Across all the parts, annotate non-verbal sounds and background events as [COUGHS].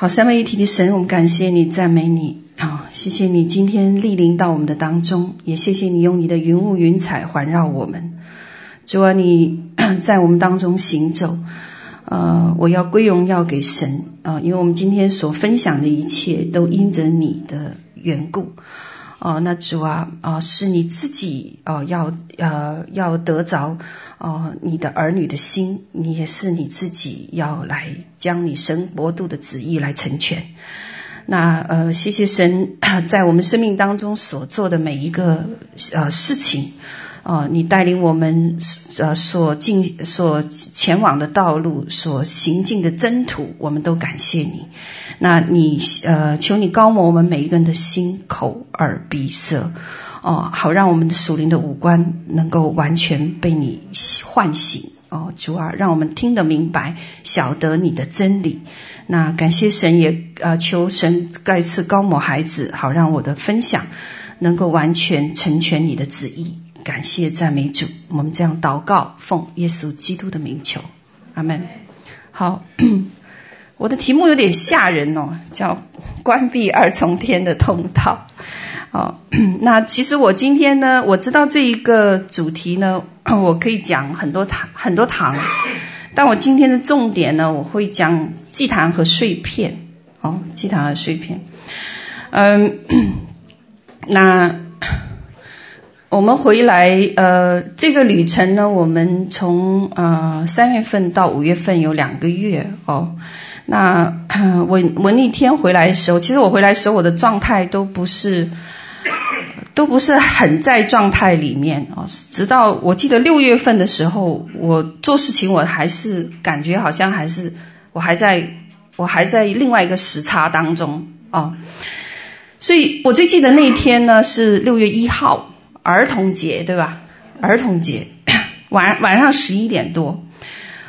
好，三位一体的神，我们感谢你，赞美你。啊，谢谢你今天莅临到我们的当中，也谢谢你用你的云雾云彩环绕我们。主啊，你在我们当中行走，呃，我要归荣耀给神啊，因为我们今天所分享的一切都因着你的缘故。哦，那主啊，啊、是你自己哦、呃，要呃要得着哦、你的儿女的心，你也是你自己要来将你神国度的旨意来成全。那呃，谢谢神 [COUGHS] 在我们生命当中所做的每一个呃事情。啊、哦，你带领我们呃所进所前往的道路，所行进的征途，我们都感谢你。那你呃，求你高抹我们每一个人的心、口、耳、鼻、舌，哦，好让我们的属灵的五官能够完全被你唤醒。哦，主啊，让我们听得明白，晓得你的真理。那感谢神也，也呃求神再次高抹孩子，好让我的分享能够完全成全你的旨意。感谢赞美主，我们这样祷告，奉耶稣基督的名求，阿门。好，[CLEARS THROAT] 我的题目有点吓人哦，叫“关闭二重天的通道”。哦，[CLEARS THROAT] 那其实我今天呢，我知道这一个主题呢，[CLEARS THROAT] 我可以讲很多堂很多堂，但我今天的重点呢，我会讲祭坛和碎片。哦，祭坛和碎片。嗯，[CLEARS THROAT] 那。我们回来，呃，这个旅程呢，我们从呃三月份到五月份有两个月哦。那 [CLEARS THROAT] 我我那天回来的时候，其实我回来的时候，我的状态都不是，都不是很在状态里面哦。直到我记得六月份的时候，我做事情我还是感觉好像还是我还在我还在另外一个时差当中哦。所以我最记得那一天呢是六月一号。儿童节对吧？儿童节晚晚上十一点多，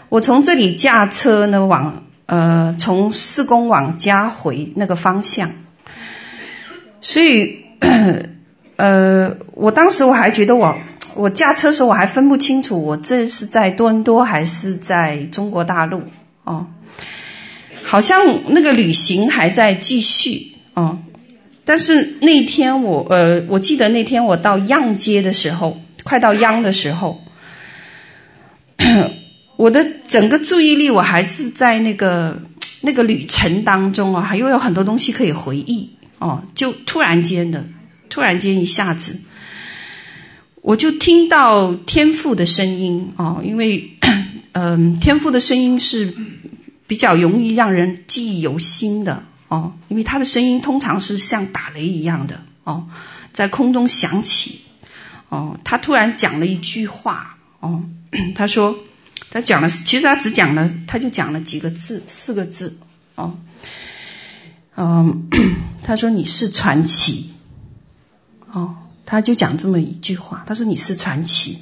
我从这里驾车呢往呃从四宫往家回那个方向，所以 [COUGHS] 呃我当时我还觉得我我驾车时候我还分不清楚我这是在多伦多还是在中国大陆哦，好像那个旅行还在继续哦。但是那天我呃，我记得那天我到央街的时候，快到央的时候，我的整个注意力我还是在那个 [TSK] 那个旅程当中啊，还有有很多东西可以回忆哦。就突然间的，突然间一下子，我就听到天父的声音哦，因为 [CLEARS THROAT] 嗯、天父的声音是比较容易让人记忆犹新的。哦，因为他的声音通常是像打雷一样的哦，在空中响起。哦，他突然讲了一句话。哦，[CLEARS THROAT] 他说，他讲了，其实他只讲了，他就讲了几个字，四个字。哦，嗯，他说你是传奇。哦，他就讲这么一句话。他说你是传奇。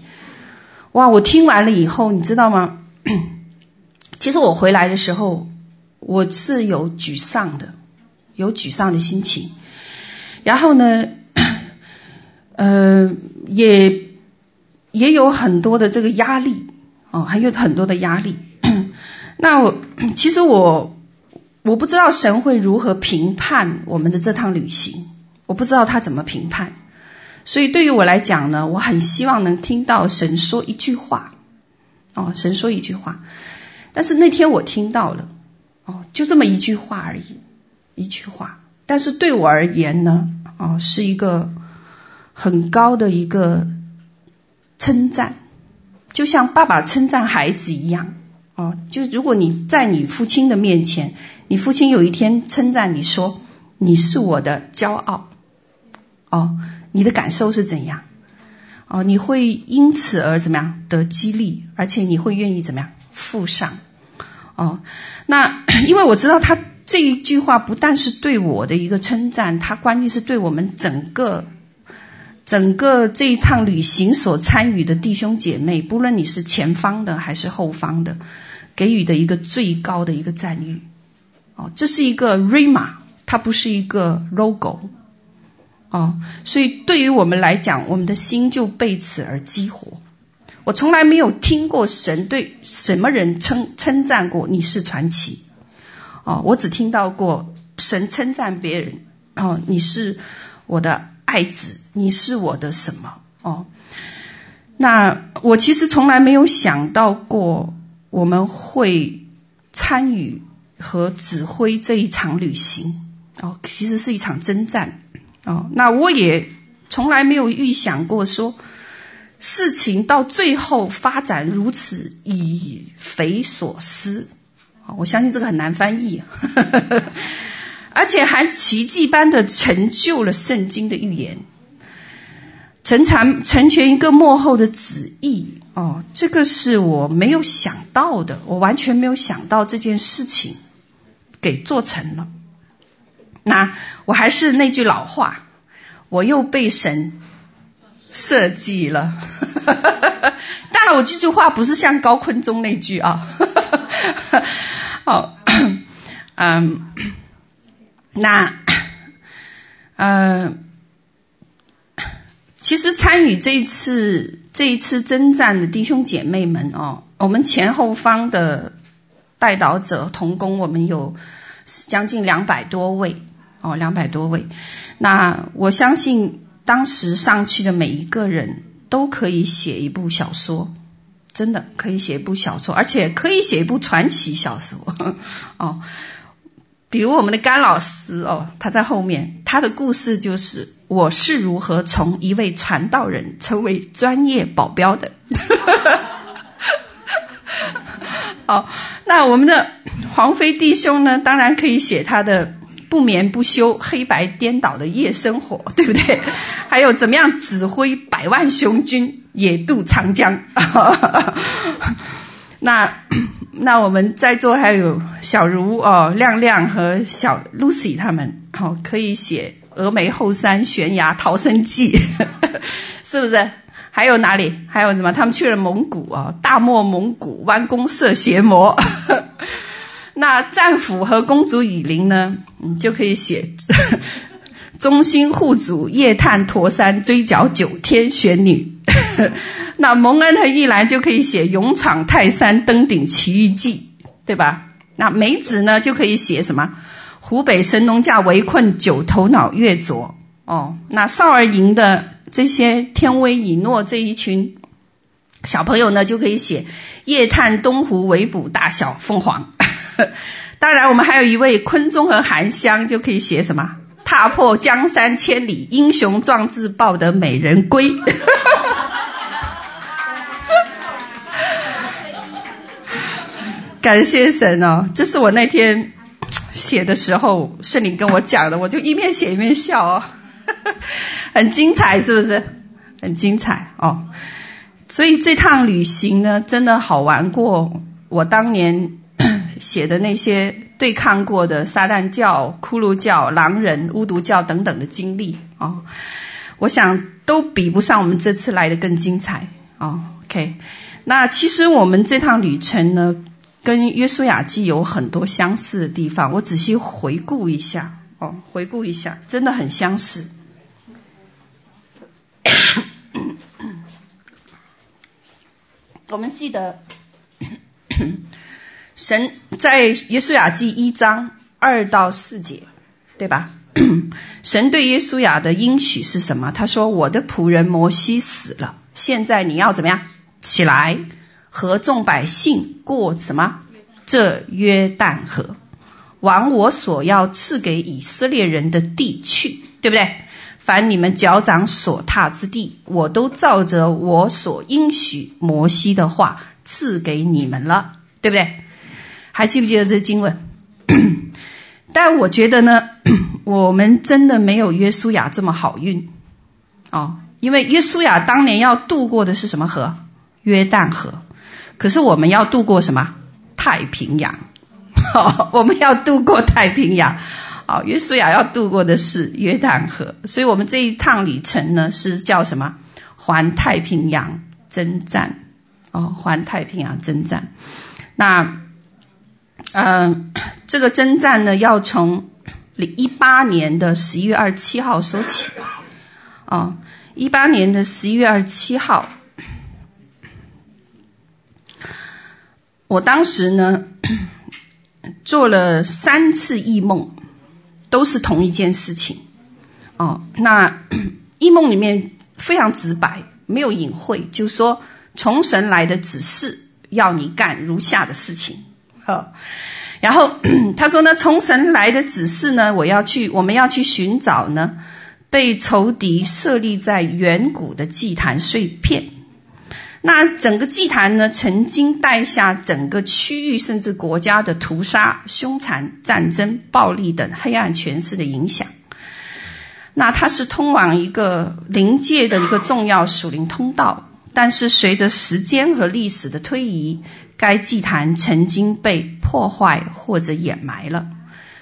哇，我听完了以后，你知道吗？[CLEARS THROAT] 其实我回来的时候，我是有沮丧的。有沮丧的心情，然后呢，呃，也也有很多的这个压力哦，还有很多的压力。[CLEARS THROAT] 那我其实我我不知道神会如何评判我们的这趟旅行，我不知道他怎么评判。所以对于我来讲呢，我很希望能听到神说一句话，哦，神说一句话。但是那天我听到了，哦，就这么一句话而已。一句话，但是对我而言呢，哦，是一个很高的一个称赞，就像爸爸称赞孩子一样，哦，就如果你在你父亲的面前，你父亲有一天称赞你说你是我的骄傲，哦，你的感受是怎样？哦，你会因此而怎么样得激励，而且你会愿意怎么样付上？哦，那 [COUGHS] 因为我知道他。这一句话不但是对我的一个称赞，他关键是对我们整个、整个这一趟旅行所参与的弟兄姐妹，不论你是前方的还是后方的，给予的一个最高的一个赞誉。哦，这是一个 Rhema，它不是一个 logo。哦，所以对于我们来讲，我们的心就被此而激活。我从来没有听过神对什么人称称赞过你是传奇。哦，我只听到过神称赞别人哦，你是我的爱子，你是我的什么哦？那我其实从来没有想到过我们会参与和指挥这一场旅行哦，其实是一场征战哦。那我也从来没有预想过说事情到最后发展如此以匪所思。我相信这个很难翻译，而且还奇迹般的成就了圣经的预言，成全成全一个幕后的旨意哦，这个是我没有想到的，我完全没有想到这件事情给做成了。那我还是那句老话，我又被神设计了。[LAUGHS] 当然，我这句话不是像高坤中那句啊。好，[LAUGHS] 嗯，那，[COUGHS] 呃，其实参与这次这一次征战的弟兄姐妹们哦，我们前后方的代导者同工，我们有将近两百多位哦，两百多位。那我相信当时上去的每一个人都可以写一部小说。真的可以写一部小说，而且可以写一部传奇小说 [LAUGHS] 哦。比如我们的甘老师哦，他在后面，他的故事就是我是如何从一位传道人成为专业保镖的。[LAUGHS] 哦，那我们的黄飞弟兄呢，当然可以写他的不眠不休、黑白颠倒的夜生活，[LAUGHS] 对不对？还有怎么样指挥百万雄军？野渡长江，[LAUGHS] 那那我们在座还有小茹哦，亮亮和小 Lucy 他们哦，可以写峨眉后山悬崖逃生记，[LAUGHS] 是不是？还有哪里？还有什么？他们去了蒙古哦，大漠蒙古弯弓射邪魔。[LAUGHS] 那战斧和公主以琳呢？你就可以写 [LAUGHS] 忠心护主夜探驼山追剿九天玄女。那蒙恩和玉兰就可以写勇闯泰山登顶奇遇记，对吧？那梅子呢就可以写什么？湖北神农架围困九头脑月卓哦。那少儿营的这些天威以诺这一群小朋友呢，就可以写夜探东湖围捕大小凤凰。当然，我们还有一位昆中和韩香就可以写什么？踏破江山千里，英雄壮志抱得美人归。感谢神哦，这是我那天 [TSK] 写的时候，圣灵跟我讲的，我就一面写一面笑哦，[LAUGHS] 很精彩，是不是？很精彩哦。所以这趟旅行呢，真的好玩过我当年 [CLEARS THROAT] 写的那些对抗过的撒旦教、骷髅教、狼人、巫毒教等等的经历哦，我想都比不上我们这次来的更精彩哦。OK，那其实我们这趟旅程呢，跟约书亚记有很多相似的地方，我仔细回顾一下哦，回顾一下，真的很相似。[COUGHS] 我们记得，神在约书亚记一章二到四节，对吧？[COUGHS] 神对约书亚的应许是什么？他说：“我的仆人摩西死了，现在你要怎么样？起来。”和众百姓过什么？这约旦河，往我所要赐给以色列人的地去，对不对？凡你们脚掌所踏之地，我都照着我所应许摩西的话赐给你们了，对不对？还记不记得这经文？[CLEARS THROAT] 但我觉得呢，[CLEARS THROAT] 我们真的没有约书亚这么好运哦，因为约书亚当年要渡过的是什么河？约旦河。可是我们要渡过什么？太平洋，哦，[LAUGHS] 我们要渡过太平洋。哦，约书亚要渡过的是约旦河，所以我们这一趟旅程呢是叫什么？环太平洋征战。哦，环太平洋征战。那，嗯、呃，这个征战呢要从一八年的十一月二十七号说起。哦，一八年的十一月二十七号。我当时呢，[CLEARS THROAT] 做了三次异梦，都是同一件事情。哦，那 [CLEARS THROAT] 异梦里面非常直白，没有隐晦，就说从神来的指示，要你干如下的事情。好，然后 [CLEARS THROAT] 他说呢，从神来的指示呢，我要去，我们要去寻找呢，被仇敌设立在远古的祭坛碎片。那整个祭坛呢，曾经带下整个区域甚至国家的屠杀、凶残、战争、暴力等黑暗权势的影响。那它是通往一个灵界的一个重要属灵通道，但是随着时间和历史的推移，该祭坛曾经被破坏或者掩埋了。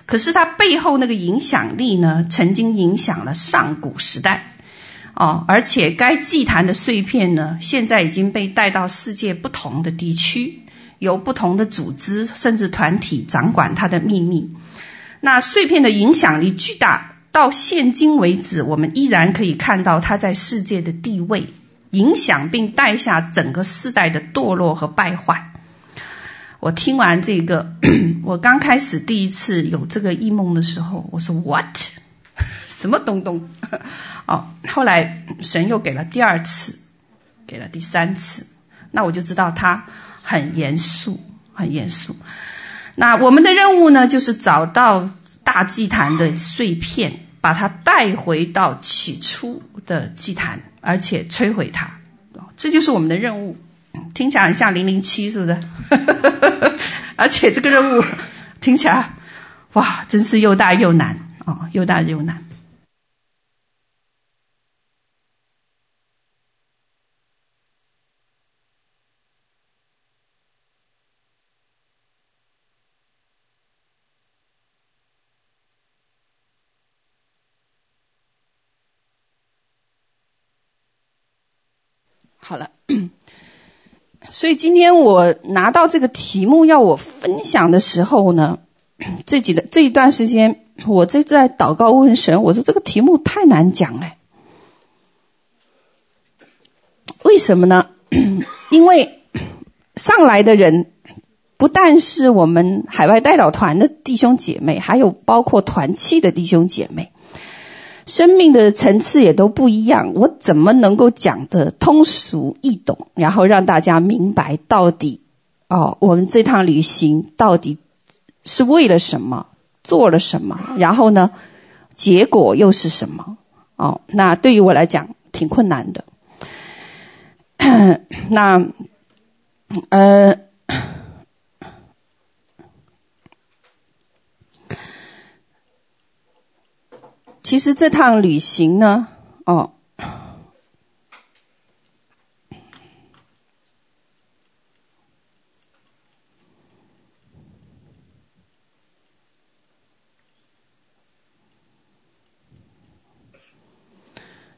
可是它背后那个影响力呢，曾经影响了上古时代。哦，而且该祭坛的碎片呢，现在已经被带到世界不同的地区，由不同的组织甚至团体掌管它的秘密。那碎片的影响力巨大，到现今为止，我们依然可以看到它在世界的地位、影响，并带下整个世代的堕落和败坏。我听完这个，[CLEARS THROAT] 我刚开始第一次有这个异梦的时候，我说 “What？” 什么东东？[LAUGHS] 哦，后来神又给了第二次，给了第三次，那我就知道他很严肃，很严肃。那我们的任务呢，就是找到大祭坛的碎片，把它带回到起初的祭坛，而且摧毁它。这就是我们的任务。听起来很像零零七，是不是？[LAUGHS] 而且这个任务听起来，哇，真是又大又难哦，又大又难。好了，所以今天我拿到这个题目要我分享的时候呢，[CLEARS THROAT] 这几个这一段时间，我这在祷告问神，我说这个题目太难讲了，为什么呢？[CLEARS THROAT] 因为 [CLEARS THROAT] 上来的人不但是我们海外代祷团的弟兄姐妹，还有包括团契的弟兄姐妹。生命的层次也都不一样，我怎么能够讲得通俗易懂，然后让大家明白到底哦，我们这趟旅行到底是为了什么，做了什么，然后呢，结果又是什么？哦，那对于我来讲挺困难的。[COUGHS] 那，呃。其实这趟旅行呢，哦，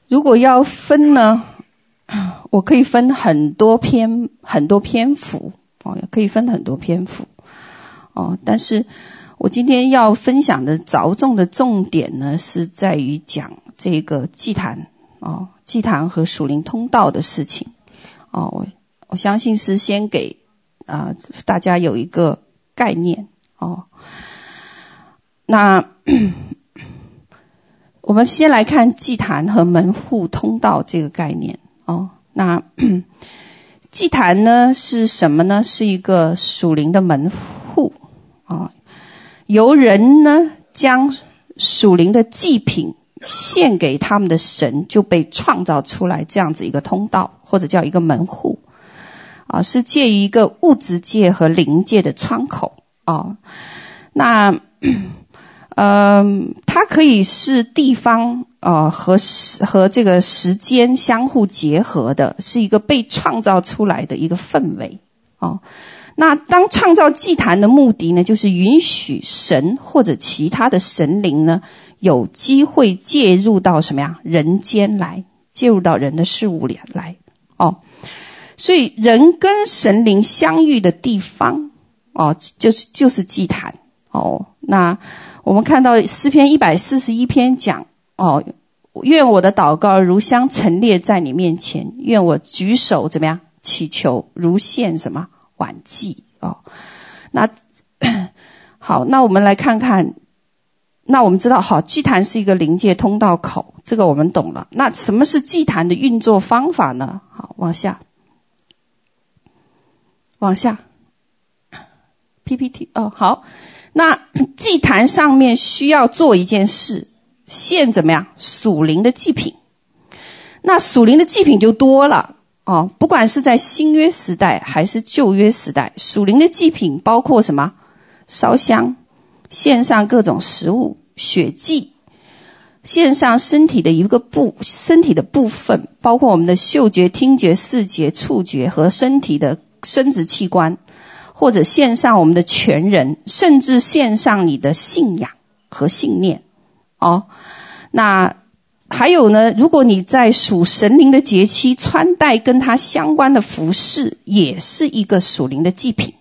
如果要分呢，我可以分很多篇很多篇幅哦，可以分很多篇幅哦，但是。我今天要分享的着重的重点呢，是在于讲这个祭坛哦，祭坛和属灵通道的事情哦。我我相信是先给啊、大家有一个概念哦。那 [CLEARS THROAT] 我们先来看祭坛和门户通道这个概念哦。那 [CLEARS THROAT] 祭坛呢是什么呢？是一个属灵的门户啊。哦由人呢将属灵的祭品献给他们的神，就被创造出来这样子一个通道，或者叫一个门户，啊，是介于一个物质界和灵界的窗口啊。那，嗯，[CLEARS THROAT] 它可以是地方啊和时和这个时间相互结合的，是一个被创造出来的一个氛围啊。那当创造祭坛的目的呢，就是允许神或者其他的神灵呢，有机会介入到什么呀？人间来，介入到人的事物里来。哦，所以人跟神灵相遇的地方，哦，就是就是祭坛。哦，那我们看到诗篇一百四十一篇讲，哦，愿我的祷告如香陈列在你面前，愿我举手怎么样祈求如献什么？晚祭哦，那好，那我们来看看。那我们知道，好，祭坛是一个临界通道口，这个我们懂了。那什么是祭坛的运作方法呢？好，往下，往下，PPT 哦，好。那祭坛上面需要做一件事，献怎么样？属灵的祭品。那属灵的祭品就多了哦，不管是在新约时代还是旧约时代，属灵的祭品包括什么？烧香。献上各种食物、血祭，献上身体的一个部身体的部分，包括我们的嗅觉、听觉、视觉、触觉和身体的生殖器官，或者献上我们的全人，甚至献上你的信仰和信念。哦，那还有呢？如果你在属神灵的节期穿戴跟它相关的服饰，也是一个属灵的祭品。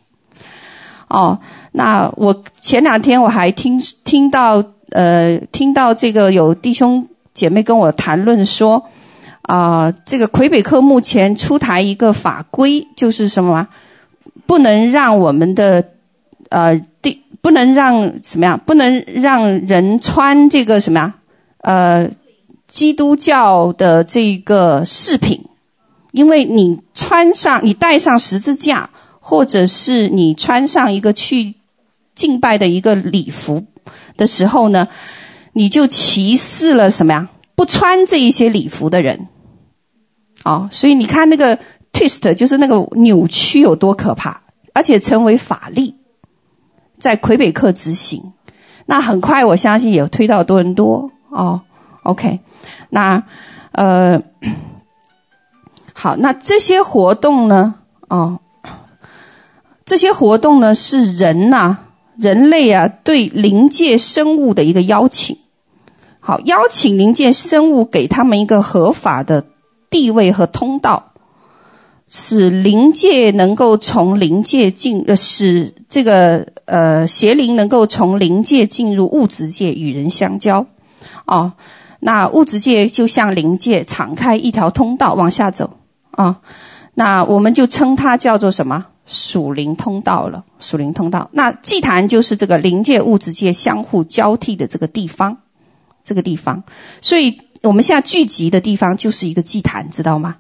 哦。那我前两天我还听听到呃听到这个有弟兄姐妹跟我谈论说啊、这个魁北克目前出台一个法规，就是什么不能让我们的呃地不能让什么样不能让人穿这个什么呀呃基督教的这个饰品，因为你穿上你带上十字架，或者是你穿上一个去。敬拜的一个礼服的时候呢，你就歧视了什么呀？不穿这一些礼服的人，哦，所以你看那个 twist 就是那个扭曲有多可怕，而且成为法律，在魁北克执行。那很快我相信也推到多伦多哦。OK，那呃，好，那这些活动呢？哦，这些活动呢是人呐、人类啊，对灵界生物的一个邀请，好，邀请灵界生物给他们一个合法的地位和通道，使灵界能够从灵界进，呃，使这个呃邪灵能够从灵界进入物质界与人相交，哦，那物质界就向灵界敞开一条通道往下走，啊、那我们就称它叫做什么？属灵通道了，属灵通道。那祭坛就是这个灵界、物质界相互交替的这个地方，这个地方。所以我们现在聚集的地方就是一个祭坛，知道吗？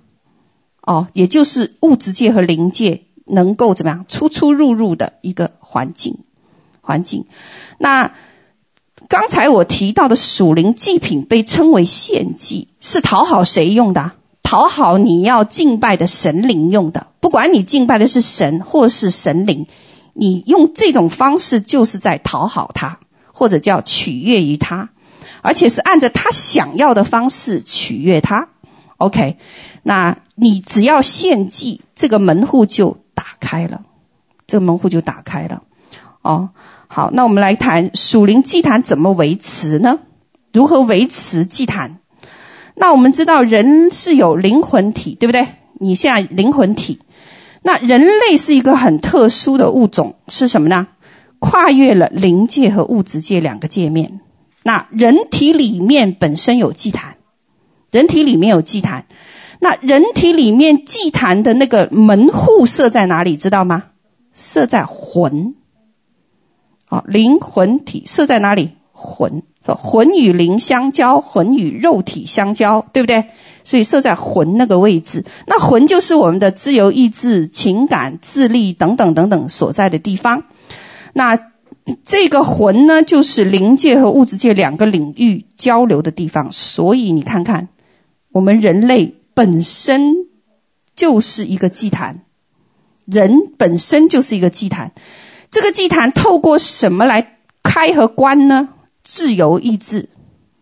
哦，也就是物质界和灵界能够怎么样出出入入的一个环境，环境。那刚才我提到的属灵祭品被称为献祭，是讨好谁用的？讨好你要敬拜的神灵用的，不管你敬拜的是神或是神灵，你用这种方式就是在讨好他，或者叫取悦于他，而且是按照他想要的方式取悦他。OK，那你只要献祭，这个门户就打开了，这个门户就打开了。哦，好，那我们来谈属灵祭坛怎么维持呢？如何维持祭坛？那我们知道人是有灵魂体，对不对？你现在灵魂体，那人类是一个很特殊的物种，是什么呢？跨越了灵界和物质界两个界面。那人体里面本身有祭坛，人体里面有祭坛。那人体里面祭坛的那个门户设在哪里？知道吗？设在魂。好，灵魂体设在哪里？魂。魂与灵相交，魂与肉体相交，对不对？所以设在魂那个位置。那魂就是我们的自由意志、情感、智力等等等等所在的地方。那这个魂呢，就是灵界和物质界两个领域交流的地方。所以你看看，我们人类本身就是一个祭坛，人本身就是一个祭坛。这个祭坛透过什么来开和关呢？自由意志，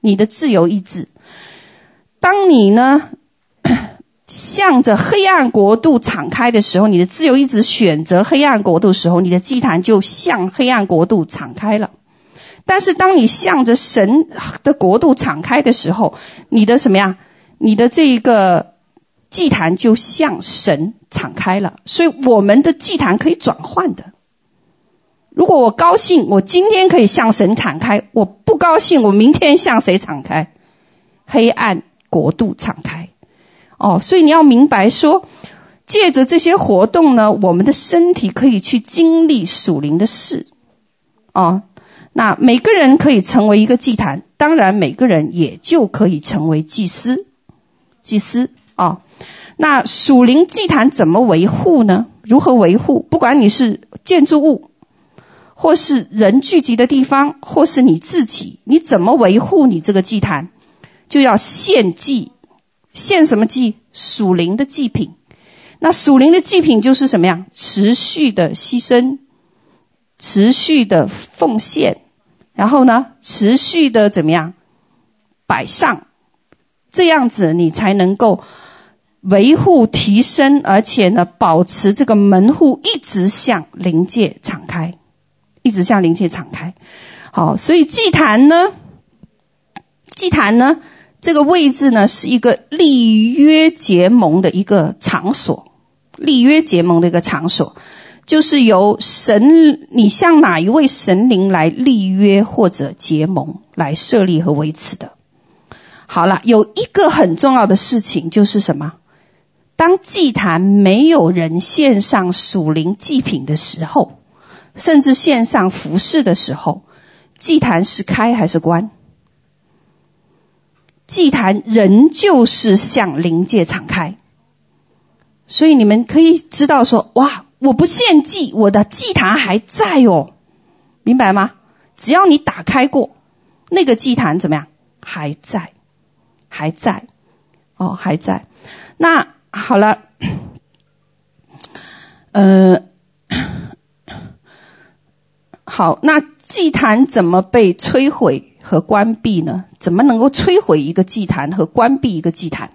你的自由意志。当你呢，[COUGHS] 向着黑暗国度敞开的时候，你的自由意志选择黑暗国度的时候，你的祭坛就向黑暗国度敞开了。但是，当你向着神的国度敞开的时候，你的什么呀？你的这一个祭坛就向神敞开了。所以，我们的祭坛可以转换的。如果我高兴，我今天可以向神敞开；我不高兴，我明天向谁敞开？黑暗国度敞开。哦，所以你要明白说，借着这些活动呢，我们的身体可以去经历属灵的事。哦，那每个人可以成为一个祭坛，当然每个人也就可以成为祭司。祭司哦，那属灵祭坛怎么维护呢？如何维护？不管你是建筑物，或是人聚集的地方，或是你自己，你怎么维护你这个祭坛？就要献祭，献什么祭？属灵的祭品。那属灵的祭品就是什么呀？持续的牺牲。持续的奉献，然后呢，持续的怎么样摆上，这样子你才能够维护、提升，而且呢，保持这个门户一直向灵界敞开，一直向灵界敞开。好，所以祭坛呢，祭坛呢，这个位置呢，是一个立约结盟的一个场所，立约结盟的一个场所。就是由神，你向哪一位神灵来立约或者结盟来设立和维持的。好了，有一个很重要的事情就是什么？当祭坛没有人献上属灵祭品的时候，甚至献上服饰的时候，祭坛是开还是关？祭坛仍旧是向灵界敞开。所以你们可以知道说，哇！我不献祭，我的祭坛还在哦，明白吗？只要你打开过，那个祭坛怎么样？还在，还在，哦，还在。那好了，呃，好，那祭坛怎么被摧毁和关闭呢？怎么能够摧毁一个祭坛和关闭一个祭坛？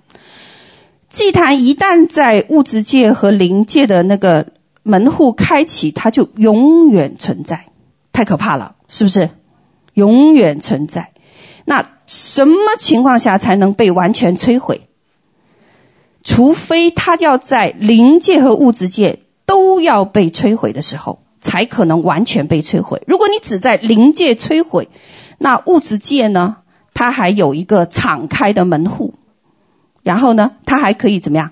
祭坛一旦在物质界和灵界的那个。门户开启，它就永远存在，太可怕了，是不是？永远存在。那什么情况下才能被完全摧毁？除非它要在灵界和物质界都要被摧毁的时候，才可能完全被摧毁。如果你只在灵界摧毁，那物质界呢？它还有一个敞开的门户，然后呢，它还可以怎么样？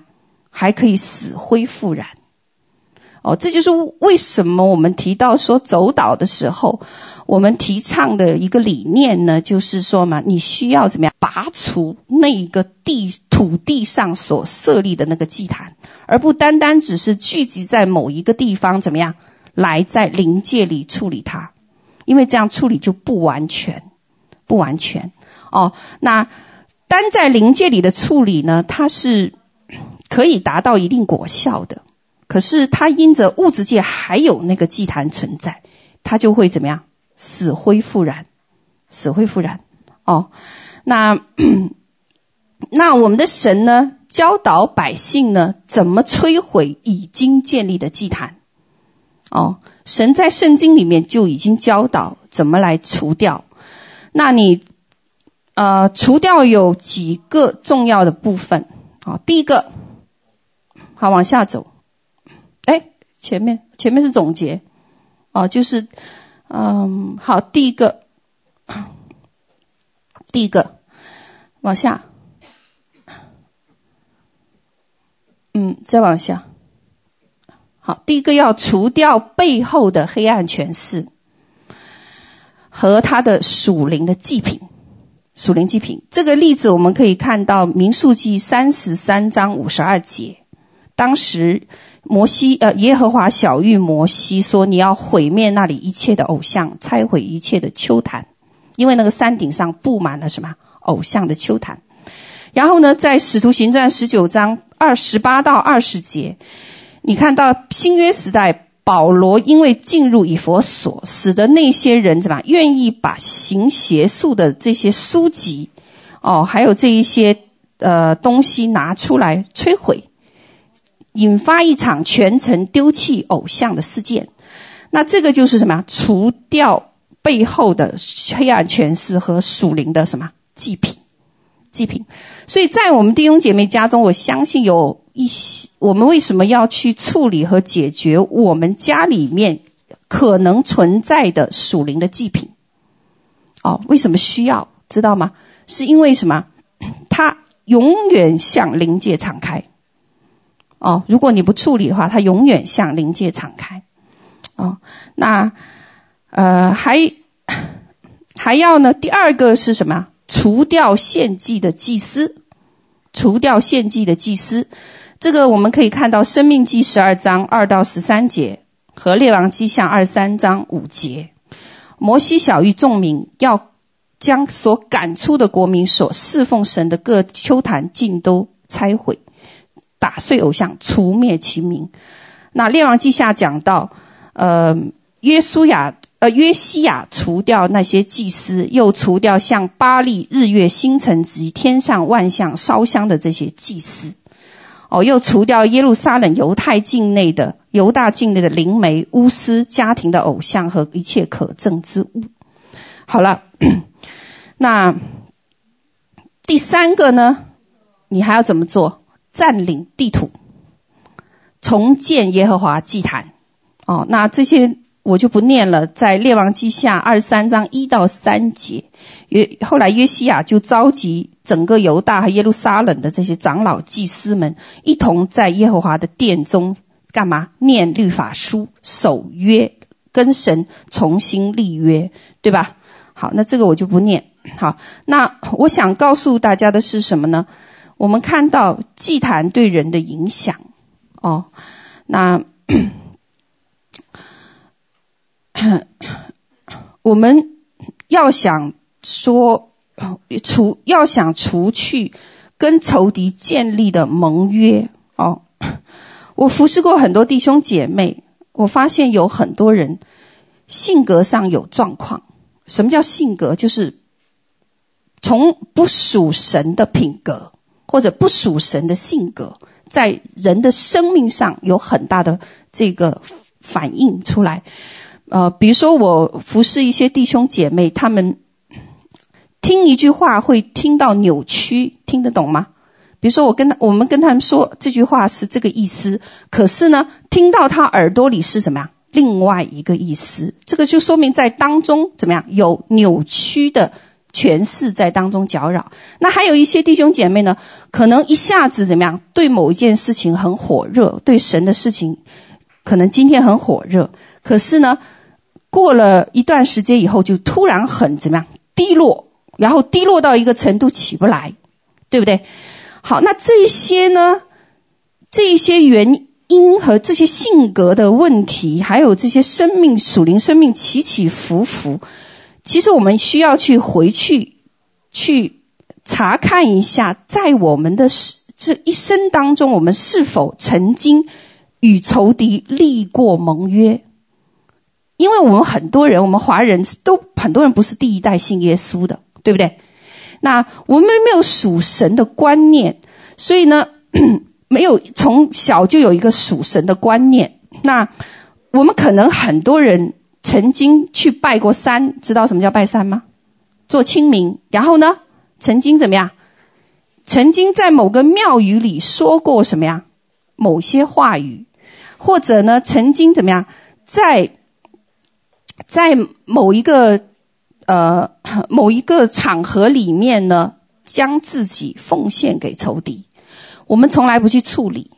还可以死灰复燃。哦，这就是为什么我们提到说走岛的时候，我们提倡的一个理念呢，就是说嘛，你需要怎么样拔除那一个地土地上所设立的那个祭坛，而不单单只是聚集在某一个地方，怎么样来在灵界里处理它，因为这样处理就不完全，不完全。哦，那单在灵界里的处理呢，它是可以达到一定果效的。可是它因着物质界还有那个祭坛存在，它就会怎么样？死灰复燃，死灰复燃。哦，那 [CLEARS THROAT] 那我们的神呢？教导百姓呢，怎么摧毁已经建立的祭坛？哦，神在圣经里面就已经教导怎么来除掉。那你呃，除掉有几个重要的部分？哦，第一个，好，往下走。哎前面前面是总结，哦，就是，嗯，好，第一个，[CLEARS THROAT] 第一个，往下，嗯，再往下，好，第一个要除掉背后的黑暗权势和他的属灵的祭品，属灵祭品这个例子我们可以看到《民数记》三十三章五十二节，当时。摩西，呃，耶和华晓諭摩西说：“你要毁灭那里一切的偶像，拆毁一切的丘坛，因为那个山顶上布满了什么偶像的丘坛。”然后呢，在使徒行传十九章二十八到二十节，你看到新约时代保罗因为进入以弗所，使得那些人怎么愿意把行邪术的这些书籍，哦，还有这一些呃东西拿出来摧毁。引发一场全城丢弃偶像的事件，那这个就是什么？除掉背后的黑暗权势和属灵的什么祭品？祭品。所以在我们弟兄姐妹家中，我相信有一些我们为什么要去处理和解决我们家里面可能存在的属灵的祭品？哦，为什么需要知道吗？是因为什么？[CLEARS THROAT] 它永远向灵界敞开。哦，如果你不处理的话，它永远向灵界敞开。哦，那呃，还还要呢，第二个是什么？除掉献祭的祭司，除掉献祭的祭司。这个我们可以看到《生命记》十二章二到十三节和《列王纪下》二三章五节。摩西晓諭众民，要将所赶出的国民所侍奉神的各丘坛尽都拆毁，打碎偶像，除灭其民。那《列王纪下》讲到，呃，约书亚，呃，约西亚除掉那些祭司，又除掉像巴力、日月星辰及天上万象烧香的这些祭司。哦，又除掉耶路撒冷犹太境内的犹大境内的灵媒、巫师、家庭的偶像和一切可憎之物。好了，[COUGHS] 那第三个呢？你还要怎么做？占领地土，重建耶和华祭坛。哦，那这些我就不念了，在列王记下二十三章一到三节。约后来约西亚就召集。整个犹大和耶路撒冷的这些长老、祭司们，一同在耶和华的殿中干嘛？念律法书，守约，跟神重新立约，对吧？好，那这个我就不念。好，那我想告诉大家的是什么呢？我们看到祭坛对人的影响哦。那 [COUGHS] 我们要想说。除要想除去跟仇敌建立的盟约哦，我服侍过很多弟兄姐妹，我发现有很多人性格上有状况。什么叫性格？就是从不属神的品格或者不属神的性格，在人的生命上有很大的这个反应出来。呃，比如说我服侍一些弟兄姐妹，他们。听一句话会听到扭曲，听得懂吗？比如说我跟他，我们跟他们说这句话是这个意思，可是呢，听到他耳朵里是什么呀？另外一个意思，这个就说明在当中怎么样有扭曲的诠释在当中搅扰。那还有一些弟兄姐妹呢，可能一下子怎么样对某一件事情很火热，对神的事情可能今天很火热，可是呢，过了一段时间以后就突然很怎么样低落。然后低落到一个程度起不来，对不对？好，那这些呢？这些原因和这些性格的问题，还有这些生命属灵生命起起伏伏，其实我们需要去回去去查看一下，在我们的这一生当中，我们是否曾经与仇敌立过盟约？因为我们很多人，我们华人都很多人不是第一代信耶稣的。对不对？那我们没有属神的观念，所以呢，[CLEARS THROAT] 没有从小就有一个属神的观念。那我们可能很多人曾经去拜过山，知道什么叫拜山吗？做清明。然后呢，曾经怎么样？曾经在某个庙宇里说过什么呀？某些话语，或者呢，曾经怎么样？在在某一个。呃，[CLEARS THROAT] 某一个场合里面呢，将自己奉献给仇敌，我们从来不去处理，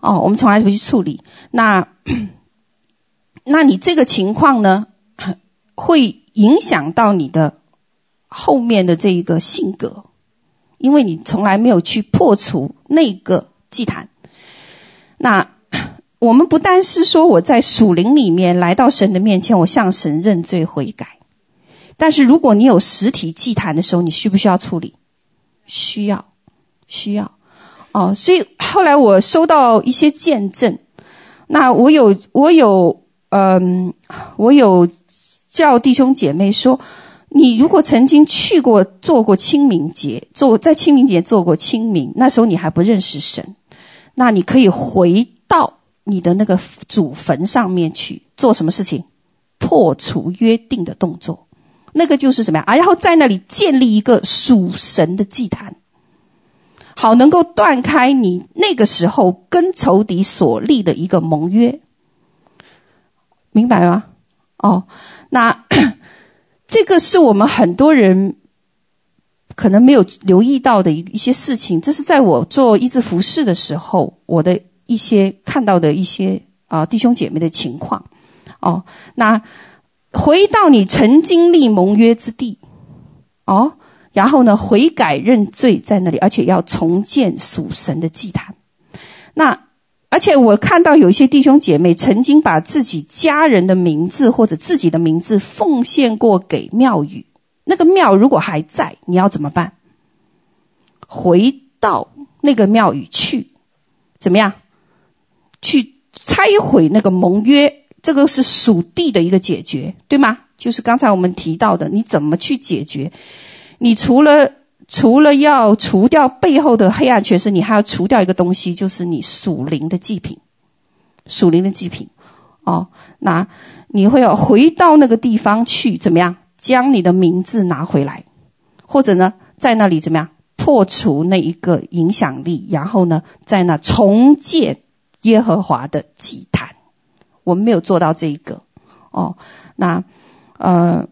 哦，我们从来不去处理。那，[CLEARS THROAT] 那你这个情况呢，[CLEARS THROAT] 会影响到你的后面的这一个性格，因为你从来没有去破除那个祭坛。那我们不但是说我在属灵里面来到神的面前，我向神认罪悔改。但是如果你有实体祭坛的时候，你需不需要处理？需要，需要。哦，所以后来我收到一些见证，那我有我有嗯，我有叫弟兄姐妹说，你如果曾经去过做过清明节，做在清明节做过清明，那时候你还不认识神，那你可以回你的那个祖坟上面去做什么事情？破除约定的动作。那个就是什么呀？啊，然后在那里建立一个属神的祭坛，好能够断开你那个时候跟仇敌所立的一个盟约，明白吗？哦，那 [COUGHS] 这个是我们很多人可能没有留意到的一一些事情。这是在我做一字服饰的时候，我的一些看到的一些啊弟兄姐妹的情况。哦，那。回到你曾经立盟约之地，哦，然后呢，悔改认罪在那里，而且要重建属神的祭坛。那而且我看到有一些弟兄姐妹曾经把自己家人的名字或者自己的名字奉献过给庙宇，那个庙如果还在，你要怎么办？回到那个庙宇去，怎么样？去拆毁那个盟约。这个是属地的一个解决，对吗？就是刚才我们提到的，你怎么去解决？你除了除了要除掉背后的黑暗权势，你还要除掉一个东西，就是你属灵的祭品，属灵的祭品。哦，那你会要回到那个地方去，怎么样？将你的名字拿回来，或者呢，在那里怎么样？破除那一个影响力，然后呢，在那重建耶和华的祭坛。我们没有做到这一个，哦，那，呃，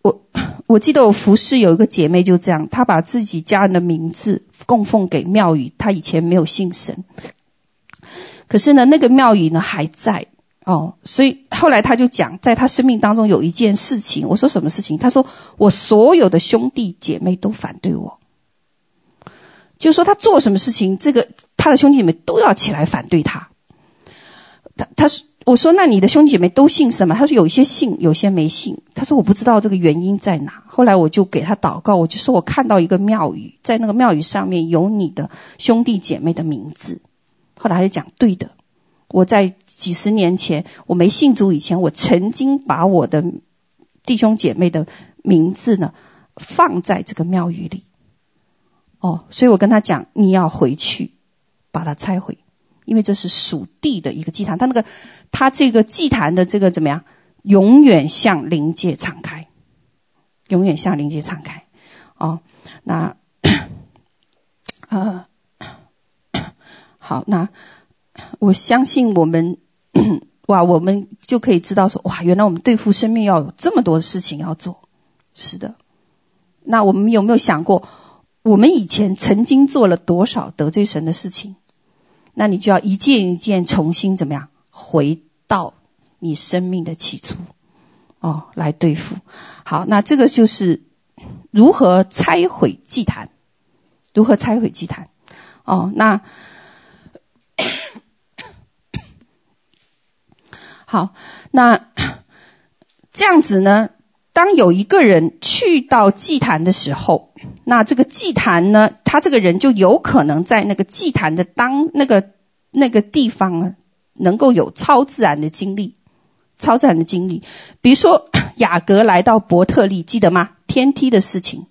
我 [CLEARS THROAT] 我记得我服侍有一个姐妹就这样，她把自己家人的名字供奉给庙宇，她以前没有信神，可是呢，那个庙宇呢还在，哦，所以后来她就讲，在她生命当中有一件事情，我说什么事情？她说我所有的兄弟姐妹都反对我，就说她做什么事情，这个她的兄弟姐妹都要起来反对她，他他说。我说：“那你的兄弟姐妹都信什么？”他说：“有些信，有些没信。”他说：“我不知道这个原因在哪。”后来我就给他祷告，我就说：“我看到一个庙宇，在那个庙宇上面有你的兄弟姐妹的名字。”后来他就讲：“对的，我在几十年前我没信主以前，我曾经把我的弟兄姐妹的名字呢放在这个庙宇里。”哦，所以我跟他讲：“你要回去把它拆毁。”因为这是属地的一个祭坛，他那个，他这个祭坛的这个怎么样？永远向灵界敞开，永远向灵界敞开。哦，那，呃，好，那我相信我们，[CLEARS THROAT] 哇，我们就可以知道说，哇，原来我们对付生命要有这么多的事情要做。是的，那我们有没有想过，我们以前曾经做了多少得罪神的事情？那你就要一件一件重新怎么样回到你生命的起初，哦，来对付。好，那这个就是如何拆毁祭坛，如何拆毁祭坛。哦，那 [COUGHS] 好，那这样子呢？当有一个人去到祭坛的时候，那这个祭坛呢，他这个人就有可能在那个祭坛的当那个那个地方啊，能够有超自然的经历，超自然的经历。比如说 [CLEARS THROAT] 雅各来到伯特利，记得吗？天梯的事情，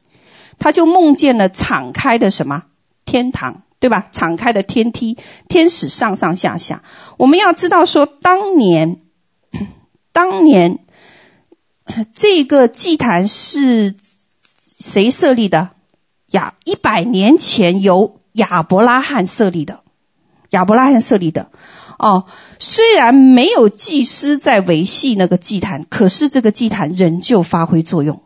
他就梦见了敞开的什么天堂，对吧？敞开的天梯，天使上上下下。我们要知道说，当年，当年。[CLEARS THROAT] 这个祭坛是谁设立的？亚一百年前由亚伯拉罕设立的，亚伯拉罕设立的。哦，虽然没有祭司在维系那个祭坛，可是这个祭坛仍旧发挥作用。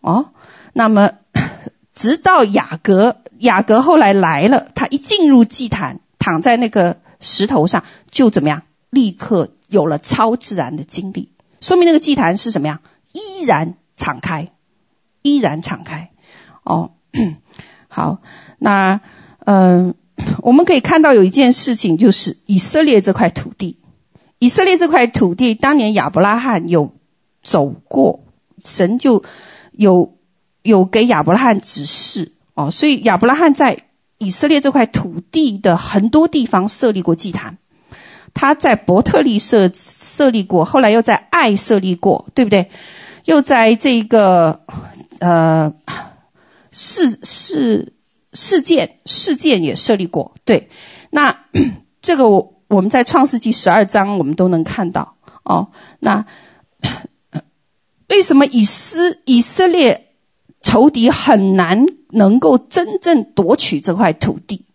哦，那么 [CLEARS THROAT] 直到雅各，雅各后来来了，他一进入祭坛，躺在那个石头上，就怎么样？立刻有了超自然的经历。说明那个祭坛是什么样？依然敞开，依然敞开。哦，[CLEARS THROAT] 好，那嗯、我们可以看到有一件事情，就是以色列这块土地，以色列这块土地，当年亚伯拉罕有走过，神就有有给亚伯拉罕指示哦，所以亚伯拉罕在以色列这块土地的很多地方设立过祭坛。他在伯特利设设立过，后来又在爱设立过，对不对？又在这个呃事事事件事件也设立过，对。那 [CLEARS THROAT] 这个我我们在创世纪十二章我们都能看到哦。那为什么以斯以色列仇敌很难能够真正夺取这块土地？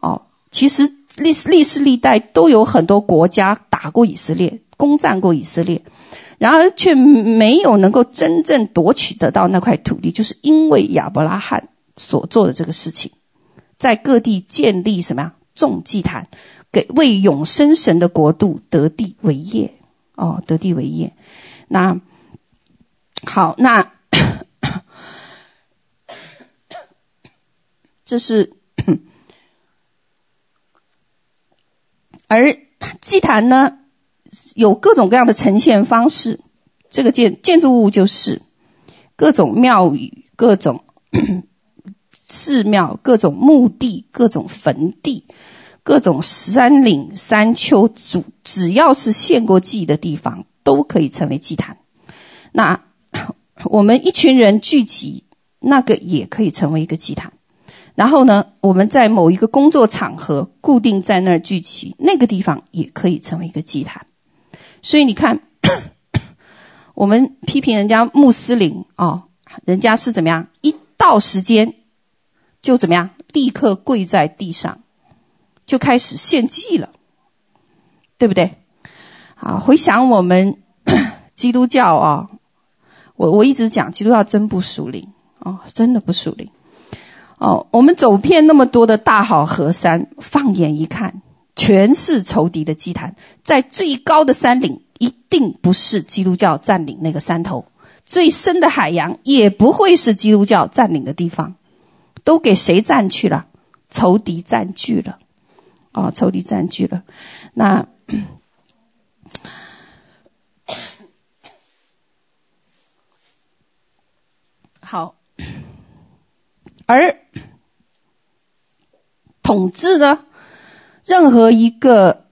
哦，其实。历史历世历代都有很多国家打过以色列，攻占过以色列，然而却没有能够真正夺取得到那块土地，就是因为亚伯拉罕所做的这个事情，在各地建立什么呀？众祭坛，给为永生神的国度得地为业哦，得地为业。那好，那 [COUGHS] 这是，而祭坛呢，有各种各样的呈现方式。这个建建筑物就是各种庙宇、各种 [CLEARS THROAT] 寺庙、各种墓地、各种坟地、各种山岭山丘，主只要是献过祭的地方，都可以成为祭坛。那 [CLEARS THROAT] 我们一群人聚集，那个也可以成为一个祭坛。然后呢，我们在某一个工作场合固定在那儿聚集，那个地方也可以成为一个祭坛。所以你看。[COUGHS] 我们批评人家穆斯林哦，人家是怎么样？一到时间就怎么样？立刻跪在地上，就开始献祭了，对不对？啊，回想我们 [COUGHS] 基督教啊、我我一直讲基督教真不属灵哦，真的不属灵哦。我们走遍那么多的大好河山，放眼一看，全是仇敌的祭坛，在最高的山岭。一定不是基督教占领那个山头，最深的海洋也不会是基督教占领的地方，都给谁占去了？仇敌占据了，哦，仇敌占据了。那 [COUGHS] 好，而统治呢？任何一个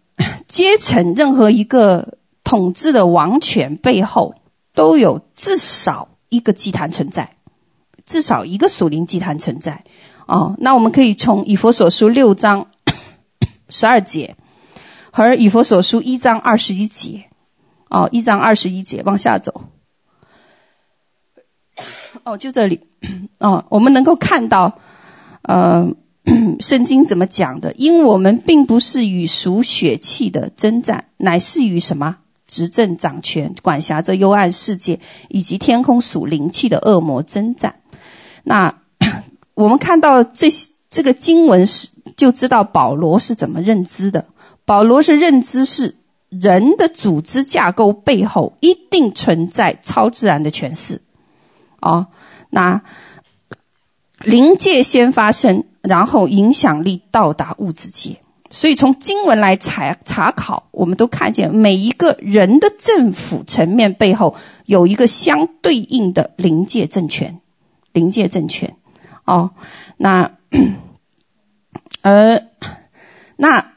阶层，任何一个。统治的王权背后都有至少一个祭坛存在，至少一个属灵祭坛存在。哦，那我们可以从以佛所书六章十二节和以佛所书一章二十一节，哦，一章二十一节往下走。哦，就这里，[CLEARS THROAT] 哦，我们能够看到，呃，[CLEARS THROAT] 圣经怎么讲的？因我们并不是与属血气的争战，乃是与什么？执政掌权、管辖着幽暗世界以及天空属灵气的恶魔征战。那 [CLEARS THROAT] 我们看到这这个经文是，就知道保罗是怎么认知的。保罗是认知是人的组织架构背后一定存在超自然的权势。哦，那灵界先发生，然后影响力到达物质界。所以从经文来查查考，我们都看见每一个人的政府层面背后有一个相对应的灵界政权，灵界政权。哦，那，呃，那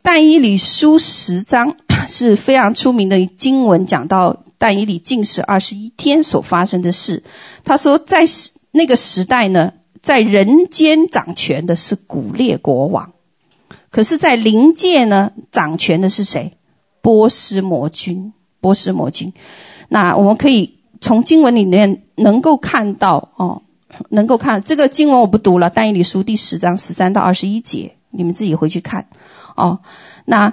但以理书十章是非常出名的经文，讲到但以理禁食二十一天所发生的事。他说，在那个时代呢。在人间掌权的是古列国王，可是，在灵界呢，掌权的是谁？波斯魔君。波斯魔君。那我们可以从经文里面能够看到哦，能够看这个经文我不读了，但以理书第十章十三到二十一节，你们自己回去看哦。那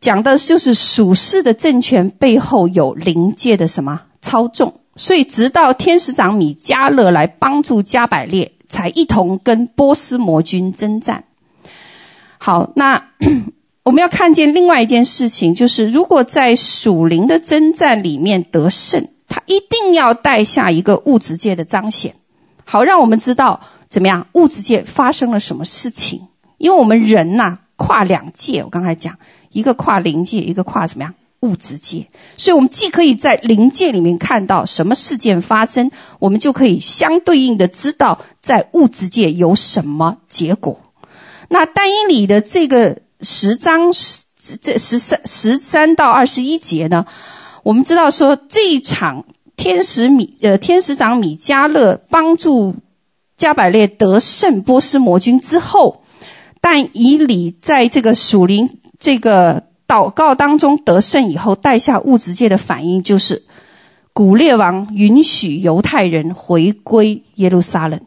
讲的就是属世的政权背后有灵界的什么操纵。所以，直到天使长米迦勒来帮助加百列，才一同跟波斯魔军征战。好，那 [COUGHS] 我们要看见另外一件事情，就是如果在属灵的征战里面得胜，他一定要带下一个物质界的彰显，好让我们知道怎么样物质界发生了什么事情。因为我们人呐、跨两界，我刚才讲一个跨灵界，一个跨怎么样？物质界，所以我们既可以在灵界里面看到什么事件发生，我们就可以相对应的知道在物质界有什么结果。那但以理的这个十章十这十三十三到二十一节呢，我们知道说这一场天使米呃天使长米迦勒帮助加百列得胜波斯魔军之后，但以理在这个属灵这个。祷告当中得胜以后，带下物质界的反应就是，古列王允许犹太人回归耶路撒冷，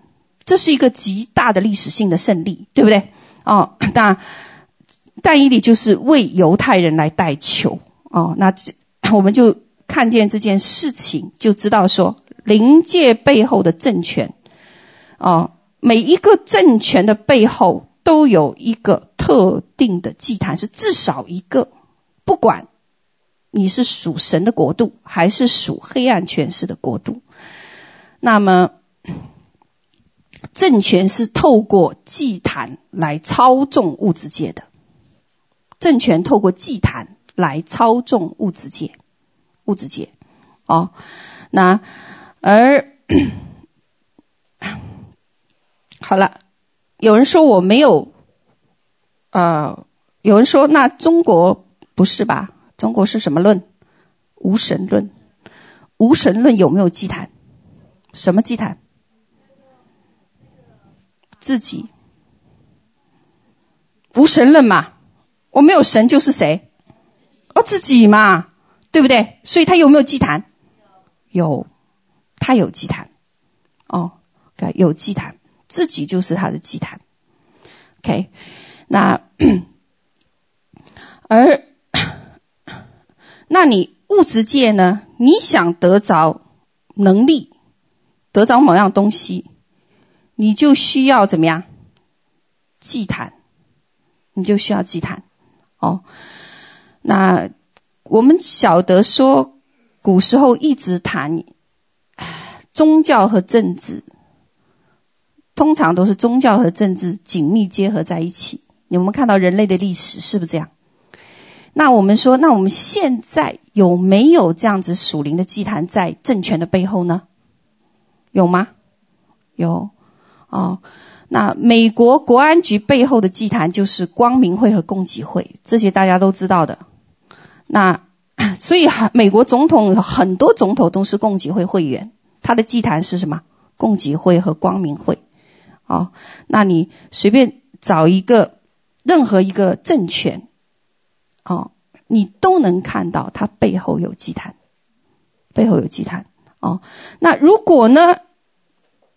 这是一个极大的历史性的胜利，对不对？哦，那但以理就是为犹太人来代求哦，那我们就看见这件事情，就知道说灵界背后的政权，哦，每一个政权的背后。都有一个特定的祭坛，是至少一个，不管你是属神的国度，还是属黑暗权势的国度？那么，政权是透过祭坛来操纵物质界的。政权透过祭坛来操纵物质界，物质界，哦，那而 [COUGHS] 好了，有人说我没有，呃，有人说那中国不是吧？中国是什么论？无神论。无神论有没有祭坛？什么祭坛？自己。无神论嘛？我没有神就是谁？哦，自己嘛，对不对？所以他有没有祭坛？有，他有祭坛。哦，有祭坛，自己就是他的祭坛。OK，那 [COUGHS] 而。[COUGHS] 那你物质界呢？你想得着能力，得着某样东西，你就需要怎么样？祭坛，你就需要祭坛。哦，那我们晓得说，古时候一直谈宗教和政治，通常都是宗教和政治紧密结合在一起。你们看到人类的历史是不是这样？那我们说，那我们现在有没有这样子属灵的祭坛在政权的背后呢？有吗？有，哦，那美国国安局背后的祭坛就是光明会和共济会，这些大家都知道的。那 [COUGHS] 所以，美国总统很多总统都是共济会会员，他的祭坛是什么？共济会和光明会。哦，那你随便找一个任何一个政权。哦，你都能看到它背后有祭坛，背后有祭坛。哦，那如果呢，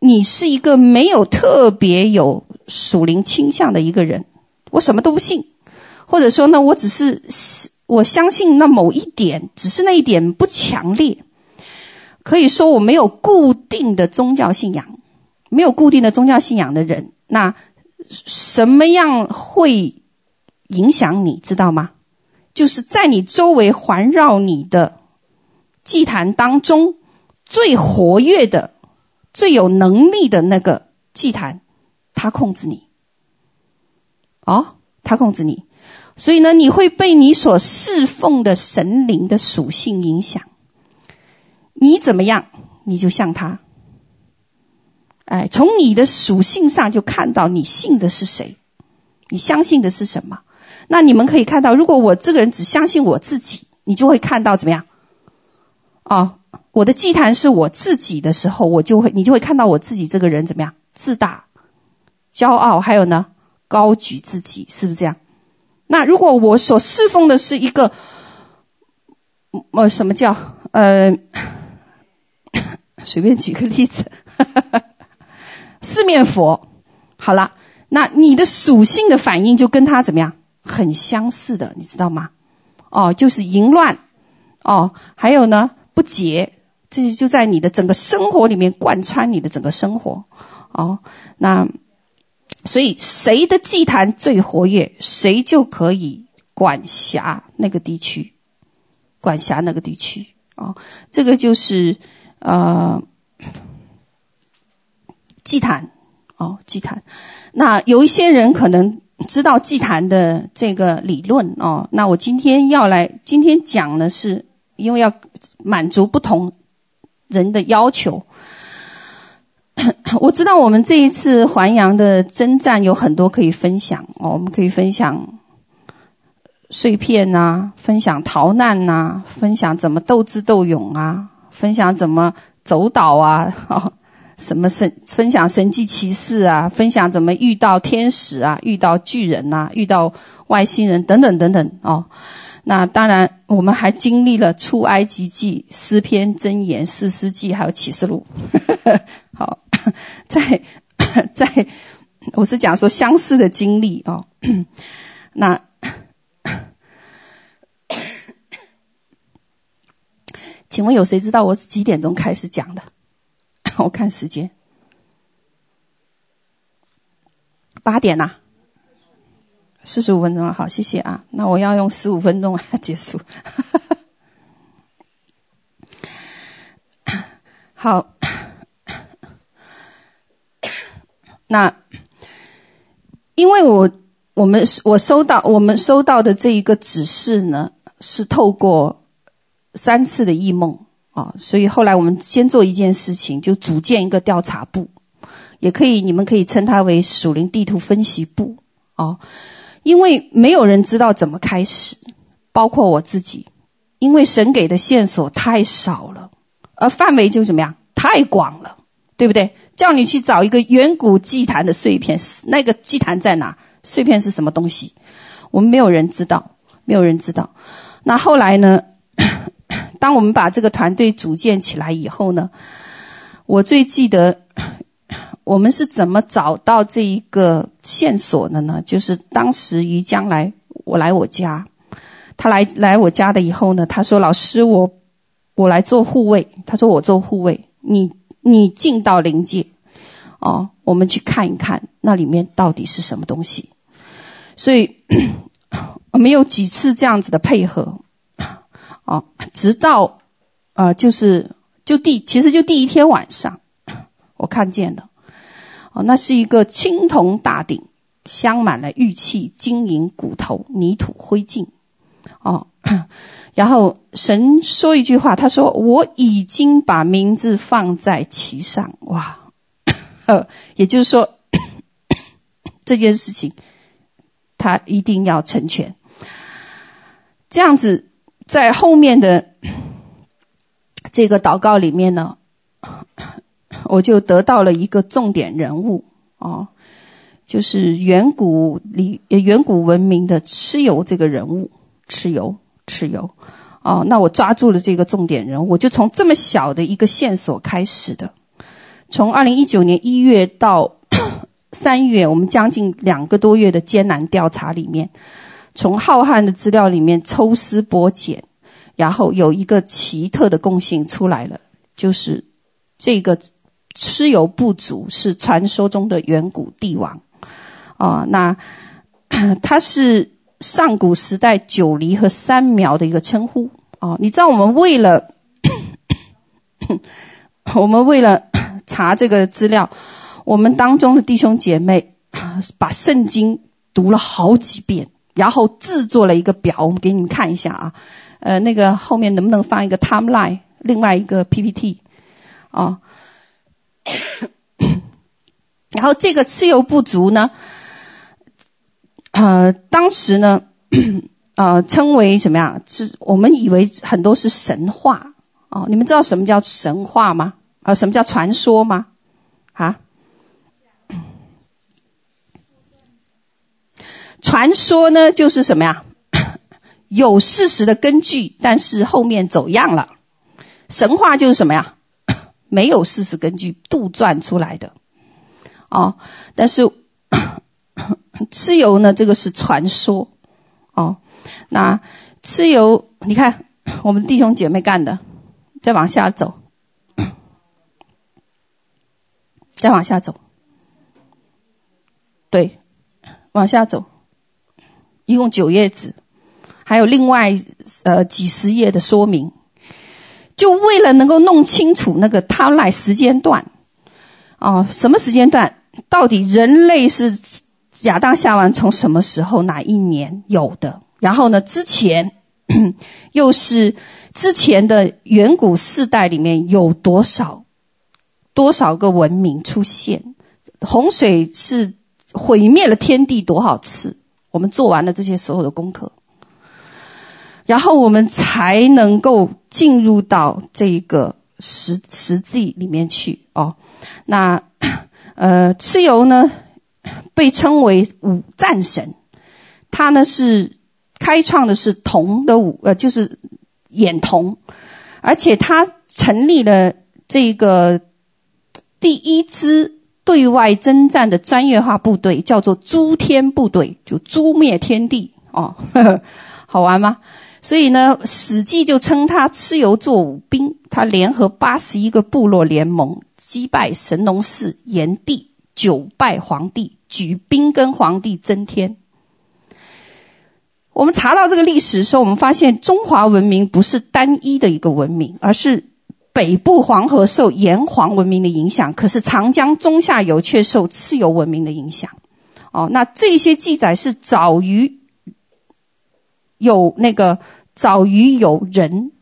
你是一个没有特别有属灵倾向的一个人，我什么都不信，或者说呢，我只是我相信那某一点，只是那一点不强烈，可以说我没有固定的宗教信仰，没有固定的宗教信仰的人，那什么样会影响你知道吗？就是在你周围环绕你的祭坛当中，最活跃的、最有能力的那个祭坛，他控制你。哦，他控制你，所以呢，你会被你所侍奉的神灵的属性影响。你怎么样，你就像他。哎，从你的属性上就看到你信的是谁，你相信的是什么。那你们可以看到，如果我这个人只相信我自己，你就会看到怎么样？哦，我的祭坛是我自己的时候，我就会，你就会看到我自己这个人怎么样？自大、骄傲，还有呢，高举自己，是不是这样？那如果我所侍奉的是一个，呃，什么叫呃，[COUGHS] 随便举个例子，哈哈哈四面佛，好了，那你的属性的反应就跟他怎么样？很相似的，你知道吗？哦，就是淫乱，哦，还有呢，不洁，这些就在你的整个生活里面贯穿你的整个生活，哦，那所以谁的祭坛最活跃，谁就可以管辖那个地区，管辖那个地区，哦，这个就是呃祭坛，哦，祭坛。那有一些人可能。知道祭坛的这个理论哦，那我今天要来，今天讲的是，因为要满足不同人的要求。[CLEARS THROAT] 我知道我们这一次环阳的征战有很多可以分享哦，我们可以分享碎片呐，分享逃难呐，分享怎么斗智斗勇啊，分享怎么走岛啊，哦什么神分享神迹奇事啊，分享怎么遇到天使啊，遇到巨人呐、啊，遇到外星人等等等等哦。那当然，我们还经历了出埃及记、诗篇、箴言、士师记，还有启示录。[LAUGHS] 好，在在，我是讲说相似的经历哦。那，请问有谁知道我几点钟开始讲的？我看时间。八点啦四十五分钟了好谢谢啊。那我要用十五分钟啊结束。好。那因为我我们我收到我们收到的这一个指示呢是透过三次的忆梦啊，所以后来我们先做一件事情，就组建一个调查部，也可以你们可以称它为属灵地图分析部啊，因为没有人知道怎么开始，包括我自己。因为神给的线索太少了，而范围就怎么样？太广了，对不对？叫你去找一个远古祭坛的碎片，那个祭坛在哪？碎片是什么东西？我们没有人知道，没有人知道。那后来呢？当我们把这个团队组建起来以后呢，我最记得 [COUGHS] 我们是怎么找到这一个线索的呢？就是当时于将来我来我家。他来来我家的以后呢，他说：“老师，我我来做护卫。”他说：“我做护卫，你你进到灵界，哦，我们去看一看那里面到底是什么东西。”所以 [COUGHS] 我们有几次这样子的配合，哦，直到啊、呃，就是就第其实就第一天晚上，我看见了，哦，那是一个青铜大鼎，镶满了玉器、金银、骨头、泥土、灰烬。哦，然后神说一句话，他说：“我已经把名字放在其上。”哇，[COUGHS] 也就是说这件事情他一定要成全。这样子，在后面的这个祷告里面呢，我就得到了一个重点人物哦，就是远古里远古文明的蚩尤这个人物。蚩尤，蚩尤，哦，那我抓住了这个重点人物，我就从这么小的一个线索开始的，从二零一九年一月到三月，我们将近两个多月的艰难调查里面，从浩瀚的资料里面抽丝剥茧，然后有一个奇特的共性出来了，就是这个蚩尤部族是传说中的远古帝王，啊、那 [CLEARS THROAT] 他是。上古时代九黎和三苗的一个称呼哦，你知道我们为了 [COUGHS] 我们为了 [COUGHS] 查这个资料，我们当中的弟兄姐妹把圣经读了好几遍，然后制作了一个表，我们给你们看一下啊，呃，那个后面能不能放一个 timeline，另外一个 PPT 啊，[COUGHS] 然后这个蚩尤部族呢？呃，当时呢，呃，称为什么呀？是我们以为很多是神话哦。你们知道什么叫神话吗？啊、呃，什么叫传说吗？啊？传说呢，就是什么呀？[COUGHS] 有事实的根据，但是后面走样了。神话就是什么呀？[COUGHS] 没有事实根据，杜撰出来的。哦，但是。[COUGHS] 蚩尤呢？这个是传说，哦，那蚩尤，你看我们弟兄姐妹干的，再往下走，再往下走，对，往下走，一共九页纸，还有另外呃几十页的说明，就为了能够弄清楚那个 timeline 时间段，哦，什么时间段？到底人类是？亚当夏娃从什么时候哪一年有的？然后呢？之前 [COUGHS] 又是之前的远古世代里面有多少多少个文明出现？洪水是毁灭了天地多少次？我们做完了这些所有的功课，然后我们才能够进入到这个实实际里面去哦。那呃，蚩尤呢？被称为五战神，他呢是开创的是铜的五呃，就是眼铜，而且他成立了这个第一支对外征战的专业化部队，叫做诛天部队，就诛灭天地哦呵呵，[LAUGHS] 好玩吗？所以呢，《史记》就称他蚩尤作五兵，他联合八十一个部落联盟，击败神农氏、炎帝，九败黄帝。举兵跟皇帝争天。我们查到这个历史的时候，我们发现中华文明不是单一的一个文明，而是北部黄河受炎黄文明的影响，可是长江中下游却受蚩尤文明的影响。哦，那这些记载是早于有那个早于有人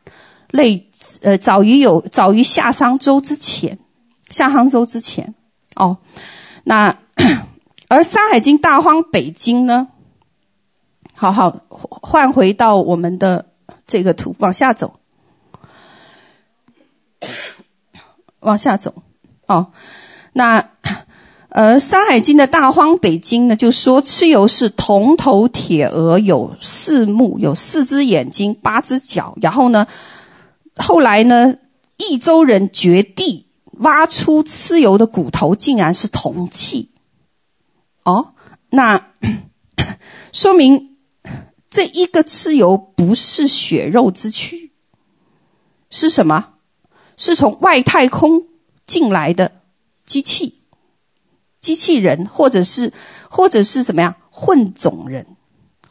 类，呃，早于有早于夏商周之前，夏商周之前。哦，那 [COUGHS] 而《山海经·大荒北经》呢？好好换回到我们的这个图，往下走，[COUGHS] 往下走。哦，那呃，《山海经》的大荒北经呢，就说蚩尤是铜头铁额，有四目，有四只眼睛，八只脚。然后呢，后来呢，益州人掘地挖出蚩尤的骨头，竟然是铜器。哦，那说明。这一个蚩尤不是血肉之躯，是什么？是从外太空进来的机器、机器人，或者是或者是什么样混种人？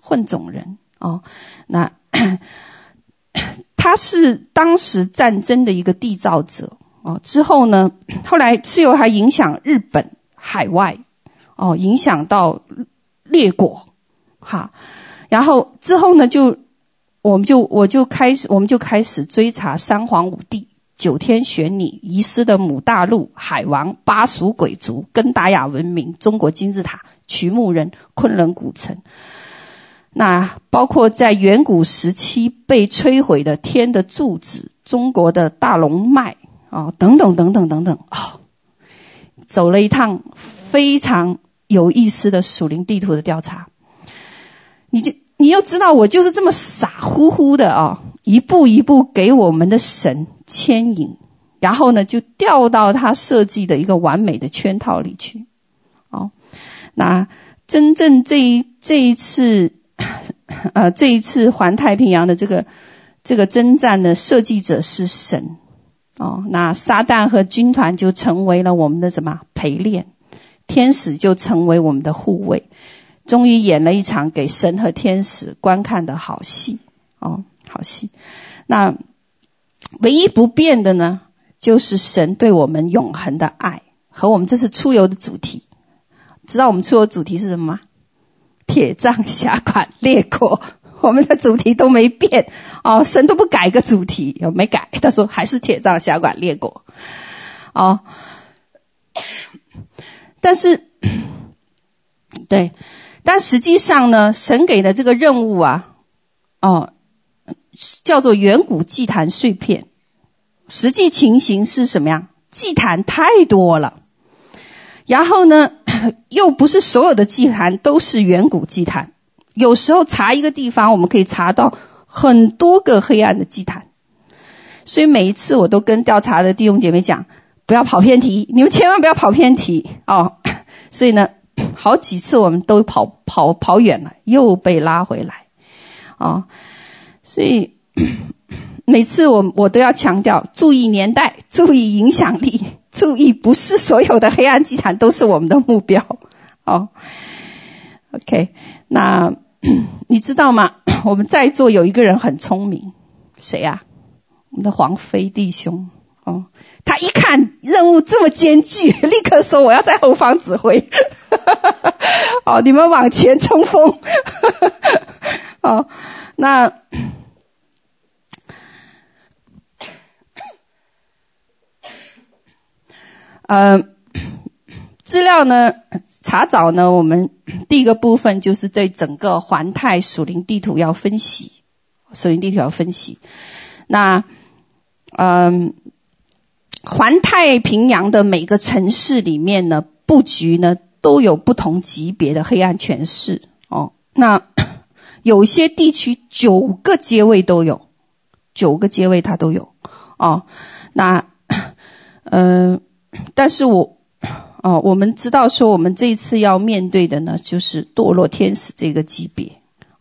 混种人哦，那 [COUGHS] 他是当时战争的一个缔造者哦。之后呢，后来蚩尤还影响日本海外哦，影响到列国哈。然后之后呢，就我们就我就开始，我们就开始追查三皇五帝、九天玄女、遗失的母大陆、海王、巴蜀鬼族、根达雅文明、中国金字塔、曲木人、昆仑古城。那包括在远古时期被摧毁的天的柱子、中国的大龙脉啊，等等等等等等啊，走了一趟非常有意思的属灵地图的调查，你就。你又知道我就是这么傻乎乎的啊，一步一步给我们的神牵引，然后呢就掉到他设计的一个完美的圈套里去。哦，那真正这一这一次，呃，这一次环太平洋的这个这个征战的设计者是神。哦，那撒旦和军团就成为了我们的什么陪练，天使就成为我们的护卫。终于演了一场给神和天使观看的好戏哦，好戏。那唯一不变的呢，就是神对我们永恒的爱和我们这次出游的主题。知道我们出游主题是什么吗？铁杖辖管列国，我们的主题都没变哦，神都不改个主题，有没改？他说还是铁杖辖管列国哦。但是，对。但实际上呢，神给的这个任务啊，哦，叫做远古祭坛碎片。实际情形是什么样？祭坛太多了，然后呢，[CLEARS THROAT] 又不是所有的祭坛都是远古祭坛。有时候查一个地方，我们可以查到很多个黑暗的祭坛。所以每一次我都跟调查的弟兄姐妹讲，不要跑偏题，你们千万不要跑偏题哦。[CLEARS THROAT] 所以呢。好几次我们都跑跑跑远了，又被拉回来，啊、哦，所以 [CLEARS THROAT] 每次我我都要强调：注意年代，[LAUGHS] 注意影响力，[LAUGHS] 注意不是所有的黑暗祭坛都是我们的目标。[LAUGHS] 哦，OK，那 [CLEARS THROAT] 你知道吗？[CLEARS THROAT] 我们在座有一个人很聪明，谁呀、我们的黄飞弟兄。哦。他一看任务这么艰巨，立刻说：“我要在后方指挥。”哦，你们往前冲锋。哦，那，呃，[COUGHS] 资料呢？查找呢？我们第一个部分就是对整个环太属灵地图要分析，属灵地图要分析。那，嗯、环太平洋的每个城市里面呢，布局呢都有不同级别的黑暗权势哦。那 [COUGHS] 有些地区九个阶位都有，九个阶位它都有哦。那嗯、[COUGHS] 但是我哦，我们知道说我们这一次要面对的呢，就是堕落天使这个级别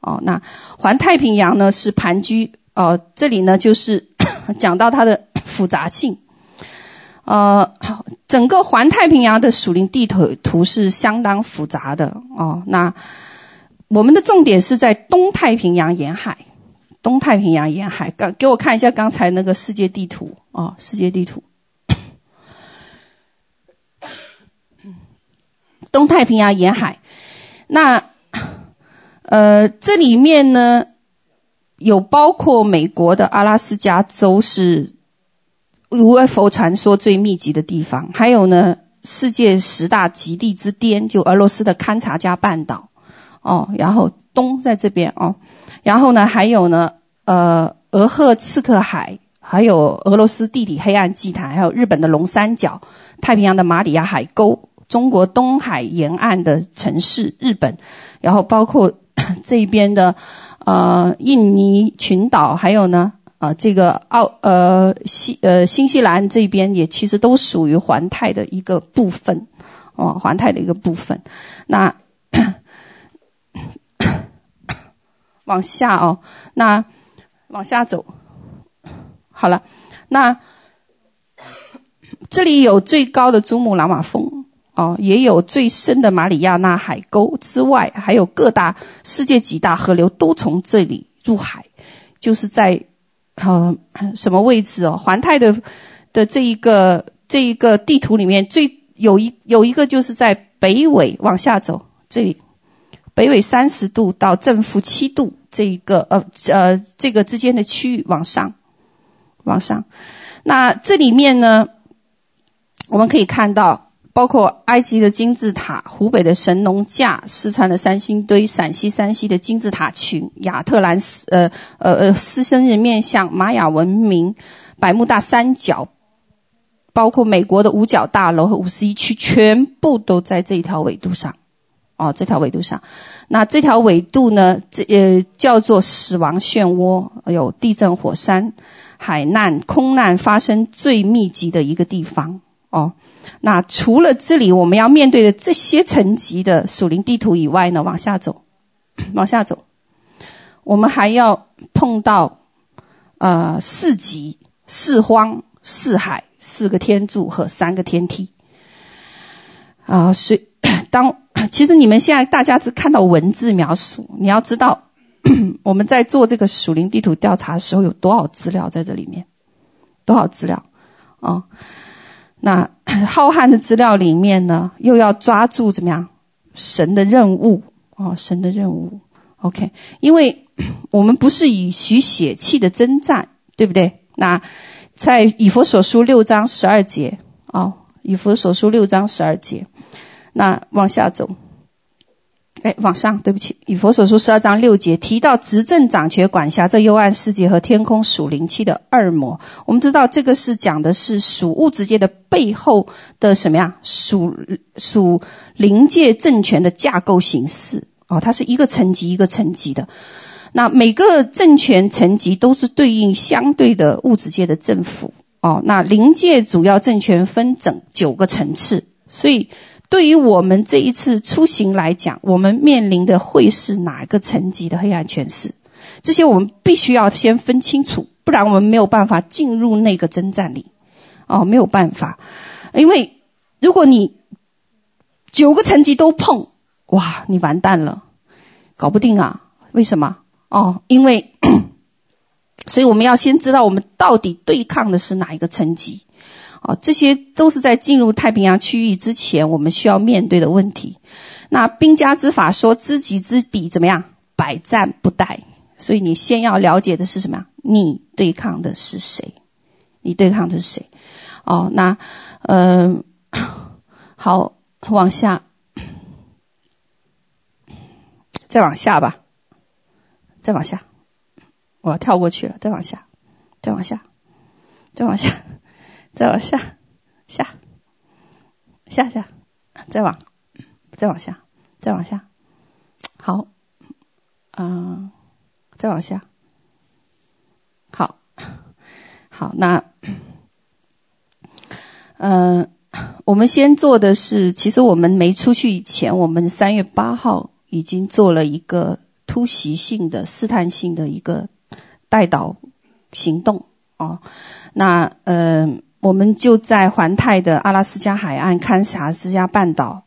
哦。那环太平洋呢是盘踞哦，这里呢就是 [COUGHS] 讲到它的复杂性。呃，整个环太平洋的属灵地图图是相当复杂的哦。那我们的重点是在东太平洋沿海，东太平洋沿海。刚给我看一下刚才那个世界地图，哦，世界地图。东太平洋沿海，那呃，这里面呢有包括美国的阿拉斯加州是 UFO 传说最密集的地方，还有呢世界十大极地之巅，就俄罗斯的堪察加半岛，哦，然后东在这边哦，然后呢还有呢呃俄赫次克海，还有俄罗斯地理黑暗祭坛，还有日本的龙三角，太平洋的马里亚海沟。中国东海沿岸的城市，日本，然后包括 [COUGHS] 这边的呃印尼群岛，还有呢啊、呃、这个澳呃西呃新西兰这边也其实都属于环太的一个部分哦，环太的一个部分。那 [COUGHS] 往下哦，那往下走，好了，那 [COUGHS] 这里有最高的珠穆朗玛峰。哦，也有最深的马里亚纳海沟之外，还有各大世界几大河流都从这里入海，就是在呃什么位置哦？环太的的这一个这一个地图里面，最有一有一个就是在北纬往下走，这里北纬三十度到正负七度这一个呃呃这个之间的区域往上往上，那这里面呢，我们可以看到。包括埃及的金字塔、湖北的神农架、四川的三星堆、陕西山西的金字塔群、亚特兰斯呃呃呃狮身人面像、玛雅文明、百慕大三角，包括美国的五角大楼和五十一区，全部都在这一条纬度上。哦，这条纬度上，那这条纬度呢，这呃叫做死亡漩涡，有地震、火山、海难、空难发生最密集的一个地方。哦。那除了这里我们要面对的这些层级的属灵地图以外呢，往下走，[CLEARS THROAT] 往下走，我们还要碰到呃四极、四荒、四海、四个天柱和三个天梯啊。所以 [CLEARS THROAT] 当 [CLEARS THROAT] 其实你们现在大家只看到文字描述，你要知道我们在做这个属灵地图调查的时候有多少资料在这里面，多少资料啊。那 [COUGHS] 浩瀚的资料里面呢，又要抓住怎么样神的任务哦，神的任务，OK，因为 [COUGHS] 我们不是以许血气的征战，对不对？那在以弗所书六章十二节哦，以弗所书六章十二节，那往下走。哎，往上，对不起，以佛所书十二章六节提到执政掌权管辖这幽暗世界和天空属灵气的恶魔。我们知道这个是讲的是属物质界的背后的什么呀？属属灵界政权的架构形式哦，它是一个层级一个层级的。那每个政权层级都是对应相对的物质界的政府哦。那灵界主要政权分整九个层次，所以。对于我们这一次出行来讲，我们面临的会是哪一个层级的黑暗权势？这些我们必须要先分清楚，不然我们没有办法进入那个征战里。哦，没有办法，因为如果你九个层级都碰，哇，你完蛋了，搞不定啊！为什么？哦，因为，[COUGHS] 所以我们要先知道我们到底对抗的是哪一个层级。哦，这些都是在进入太平洋区域之前，我们需要面对的问题。那兵家之法说，知己知彼，怎么样？百战不殆。所以你先要了解的是什么？你对抗的是谁？你对抗的是谁？哦，那，嗯、[COUGHS] 好，往下，再往下吧，再往下，我要跳过去了，再往下，再往下，再往下。再往下，下，下下，再往，再往下，再往下，好，嗯、呃，再往下，好，好，那，嗯、呃，我们先做的是，其实我们没出去以前，我们三月八号已经做了一个突袭性的、试探性的一个带导行动哦，那，嗯、呃。我们就在环太的阿拉斯加海岸、堪察斯加半岛、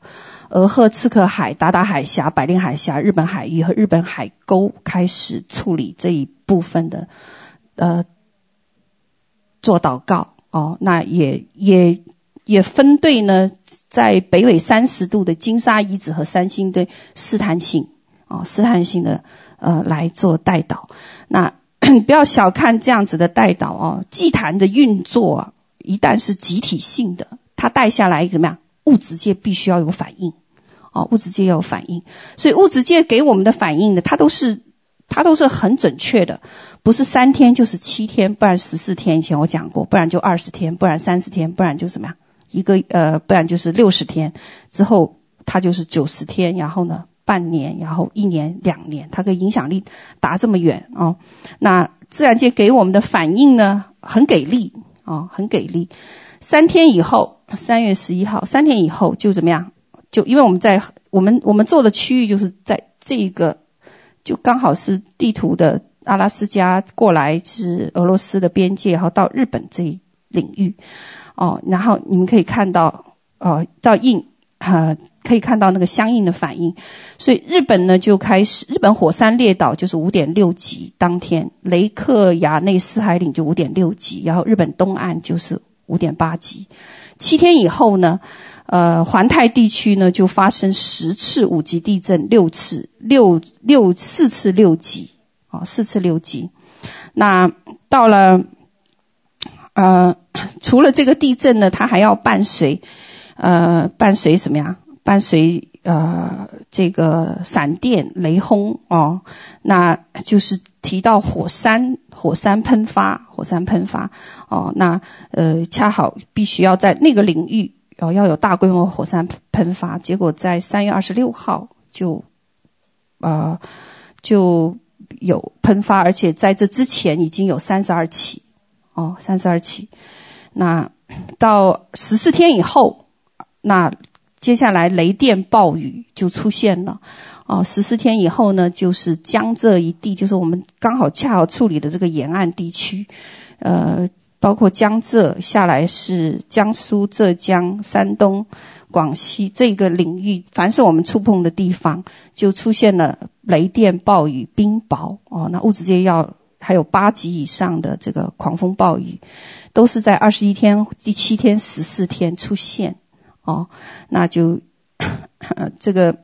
俄亥次克海、达达海峡、百令海峡、日本海域和日本海沟开始处理这一部分的，呃，做祷告哦，那也也也分队呢，在北纬三十度的金沙遗址和三星堆试探性哦，试探性的呃来做代祷。那 [COUGHS] 不要小看这样子的代祷哦，祭坛的运作啊，一旦是集体性的，它带下来一个怎么样？物质界必须要有反应。哦，物质界要有反应，所以物质界给我们的反应呢，它都是，它都是很准确的，不是三天就是七天，不然十四天。以前我讲过，不然就二十天，不然三十天，不然就什么样，一个呃，不然就是六十天之后，它就是九十天，然后呢，半年，然后一年、两年，它的影响力达这么远哦。那自然界给我们的反应呢，很给力哦，很给力。三天以后，三月十一号，三天以后就怎么样？就因为我们在我们我们做的区域就是在这个，就刚好是地图的阿拉斯加过来是俄罗斯的边界，然后到日本这一领域，哦，然后你们可以看到，哦，到印啊，可以看到那个相应的反应，所以日本呢就开始，日本火山列岛就是五点六级，当天雷克雅内斯海岭就五点六级，然后日本东岸就是五点八级，七天以后呢。呃，环太地区呢，就发生十次五级地震，六次六六四次六级，啊、四次六级。那到了，呃，除了这个地震呢，它还要伴随，呃，伴随什么呀？伴随呃这个闪电、雷轰哦，那就是提到火山，火山喷发，火山喷发哦，那呃，恰好必须要在那个领域。哦，要有大规模火山喷发，结果在三月二十六号就，呃，就有喷发，而且在这之前已经有三十二起，哦，三十二起。那到十四天以后，那接下来雷电暴雨就出现了，哦，十四天以后呢，就是江浙一地，就是我们刚好恰好处理的这个沿岸地区，呃。包括江浙下来是江苏、浙江、山东、广西这个领域，凡是我们触碰的地方，就出现了雷电、暴雨、冰雹哦。那物质界要还有八级以上的这个狂风暴雨，都是在二十一天、第七天、十四天出现哦。那就这个，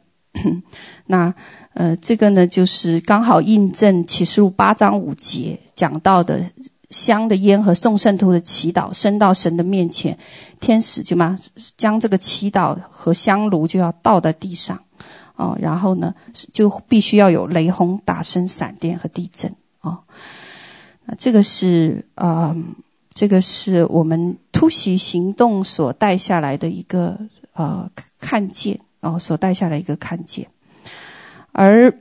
那呃，这个呢，就是刚好印证启示录八章五节讲到的。香的烟和众圣徒的祈祷升到神的面前，天使就嘛将这个祈祷和香炉就要倒在地上，哦，然后呢就必须要有雷轰、大声、闪电和地震，哦，那这个是呃，这个是我们突袭行动所带下来的一个呃看见，哦，所带下来一个看见，而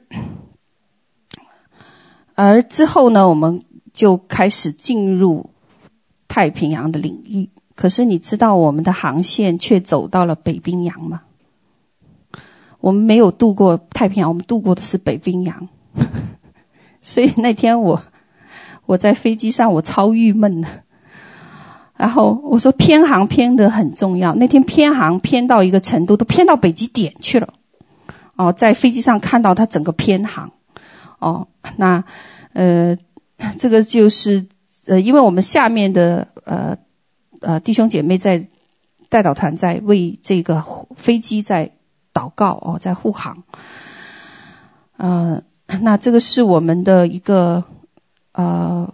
而之后呢，我们。就开始进入太平洋的领域，可是你知道我们的航线却走到了北冰洋吗？我们没有渡过太平洋，我们渡过的是北冰洋。[LAUGHS] 所以那天我我在飞机上，我超郁闷的。然后我说偏航偏得很重要，那天偏航偏到一个程度，都偏到北极点去了。哦，在飞机上看到它整个偏航。哦，那呃。这个就是，呃，因为我们下面的呃呃弟兄姐妹在代导团在为这个飞机在祷告哦，在护航。呃，那这个是我们的一个呃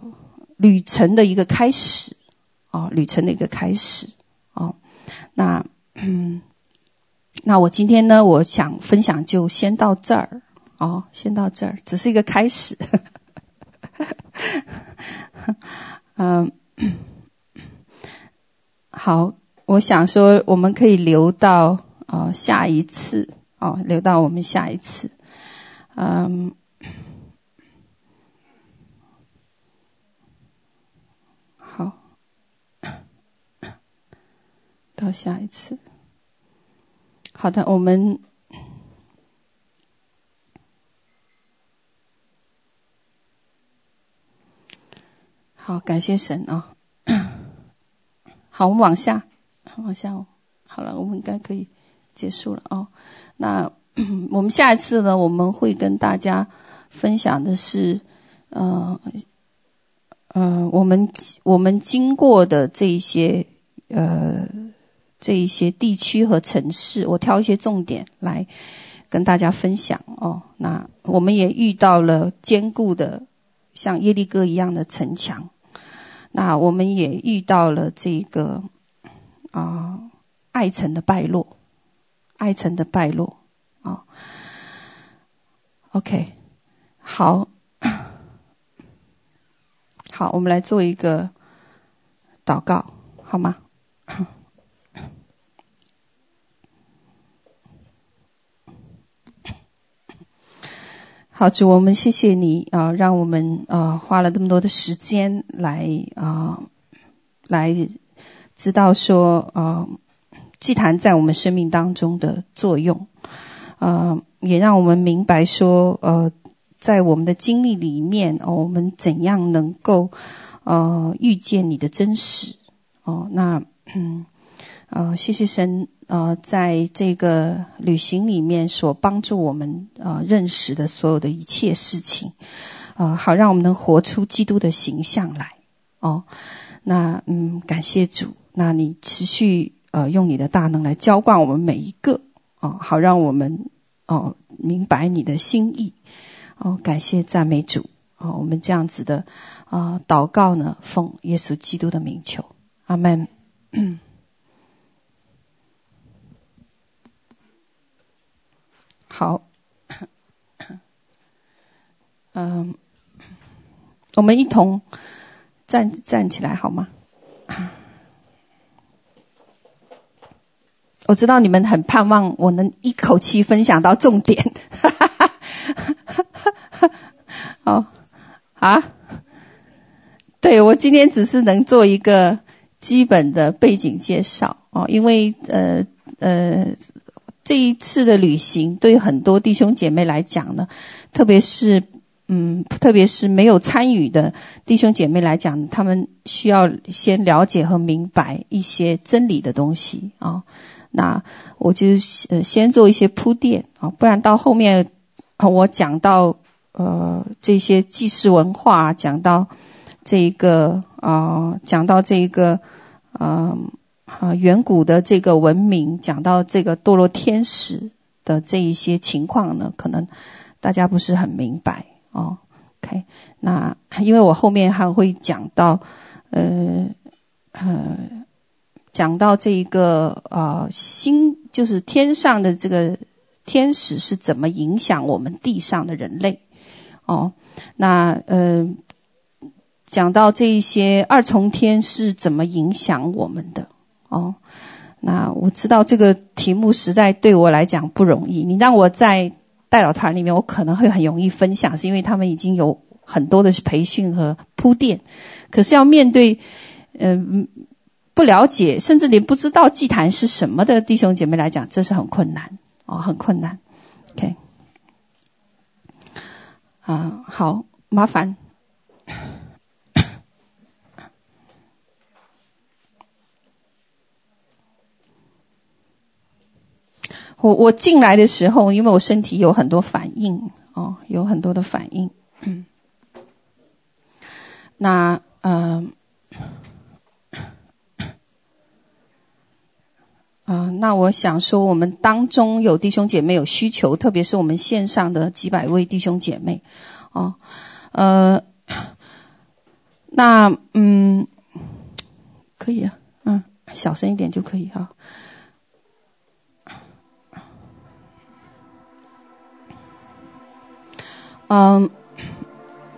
旅程的一个开始哦，旅程的一个开始哦。那嗯，那我今天呢，我想分享就先到这儿哦，先到这儿，只是一个开始。嗯，[LAUGHS] 好，我想说，我们可以留到哦下一次哦，留到我们下一次。嗯，到下一次。好的，我们。好，感谢神啊、[COUGHS] 好，我们往下，往下哦，好了，我们应该可以结束了哦。那 [COUGHS] 我们下一次呢，我们会跟大家分享的是，呃，呃，我们我们经过的这一些呃这一些地区和城市，我挑一些重点来跟大家分享哦。那我们也遇到了坚固的像耶利哥一样的城墙，那我们也遇到了这个啊、呃、爱城的败落，爱城的败落啊、OK，好。好，我们来做一个祷告，好吗？好，主，我们谢谢你啊，让我们啊花了这么多的时间来啊，来知道说啊，祭坛在我们生命当中的作用，啊，也让我们明白说，呃。在我们的经历里面哦，我们怎样能够呃遇见你的真实哦？那嗯呃，谢谢神呃，在这个旅行里面所帮助我们呃认识的所有的一切事情，呃，好让我们能活出基督的形象来哦。那嗯，感谢主，那你持续呃用你的大能来浇灌我们每一个哦，好让我们哦明白你的心意。哦，感谢赞美主！哦，我们这样子的啊、呃、祷告呢，奉耶稣基督的名求，阿门。好，嗯，我们一同站站起来好吗？我知道你们很盼望我能一口气分享到重点。[LAUGHS] 哦，啊，对，我今天只是能做一个基本的背景介绍哦，因为呃呃这一次的旅行对很多弟兄姐妹来讲呢，特别是嗯特别是没有参与的弟兄姐妹来讲，他们需要先了解和明白一些真理的东西啊、那我就呃先做一些铺垫啊、不然到后面。啊，我讲到呃这些祭祀文化，讲到这一个啊、讲到这一个呃啊远古的这个文明，讲到这个堕落天使的这一些情况呢，可能大家不是很明白哦。OK，那因为我后面还会讲到呃呃讲到这一个啊、呃、星，就是天上的这个。天使是怎么影响我们地上的人类？哦，那呃，讲到这一些二重天是怎么影响我们的？哦，那我知道这个题目实在对我来讲不容易。你让我在代表团里面，我可能会很容易分享，是因为他们已经有很多的培训和铺垫。可是要面对嗯、呃、不了解，甚至连不知道祭坛是什么的弟兄姐妹来讲，这是很困难。哦，很困难，OK，啊，好麻烦。我我进来的时候，因为我身体有很多反应，哦，有很多的反应。嗯，那嗯。啊、那我想说，我们当中有弟兄姐妹有需求，特别是我们线上的几百位弟兄姐妹，哦，呃，那嗯，可以啊，嗯，小声一点就可以哈。嗯、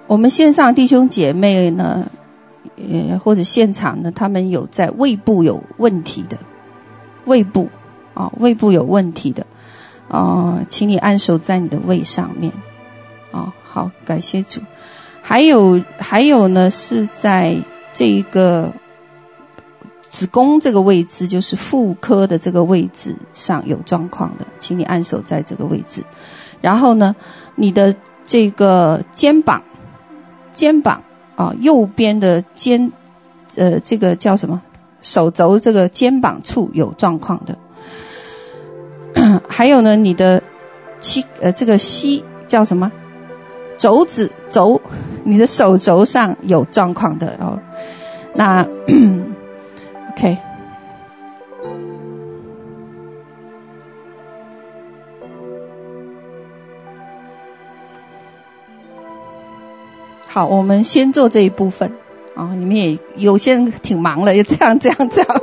我们线上弟兄姐妹呢，呃，或者现场呢，他们有在胃部有问题的。胃部，啊、胃部有问题的，啊、请你按手在你的胃上面，啊、哦，好，感谢主。还有，还有呢，是在这一个子宫这个位置，就是妇科的这个位置上有状况的，请你按手在这个位置。然后呢，你的这个肩膀，肩膀啊，右边的肩，呃，这个叫什么？手肘这个肩膀处有状况的，[COUGHS] 还有呢，你的膝呃这个膝叫什么？肘子肘，你的手肘上有状况的哦。那 [COUGHS] OK，好，我们先做这一部分啊、你们也有些人挺忙了，就这样这样这样。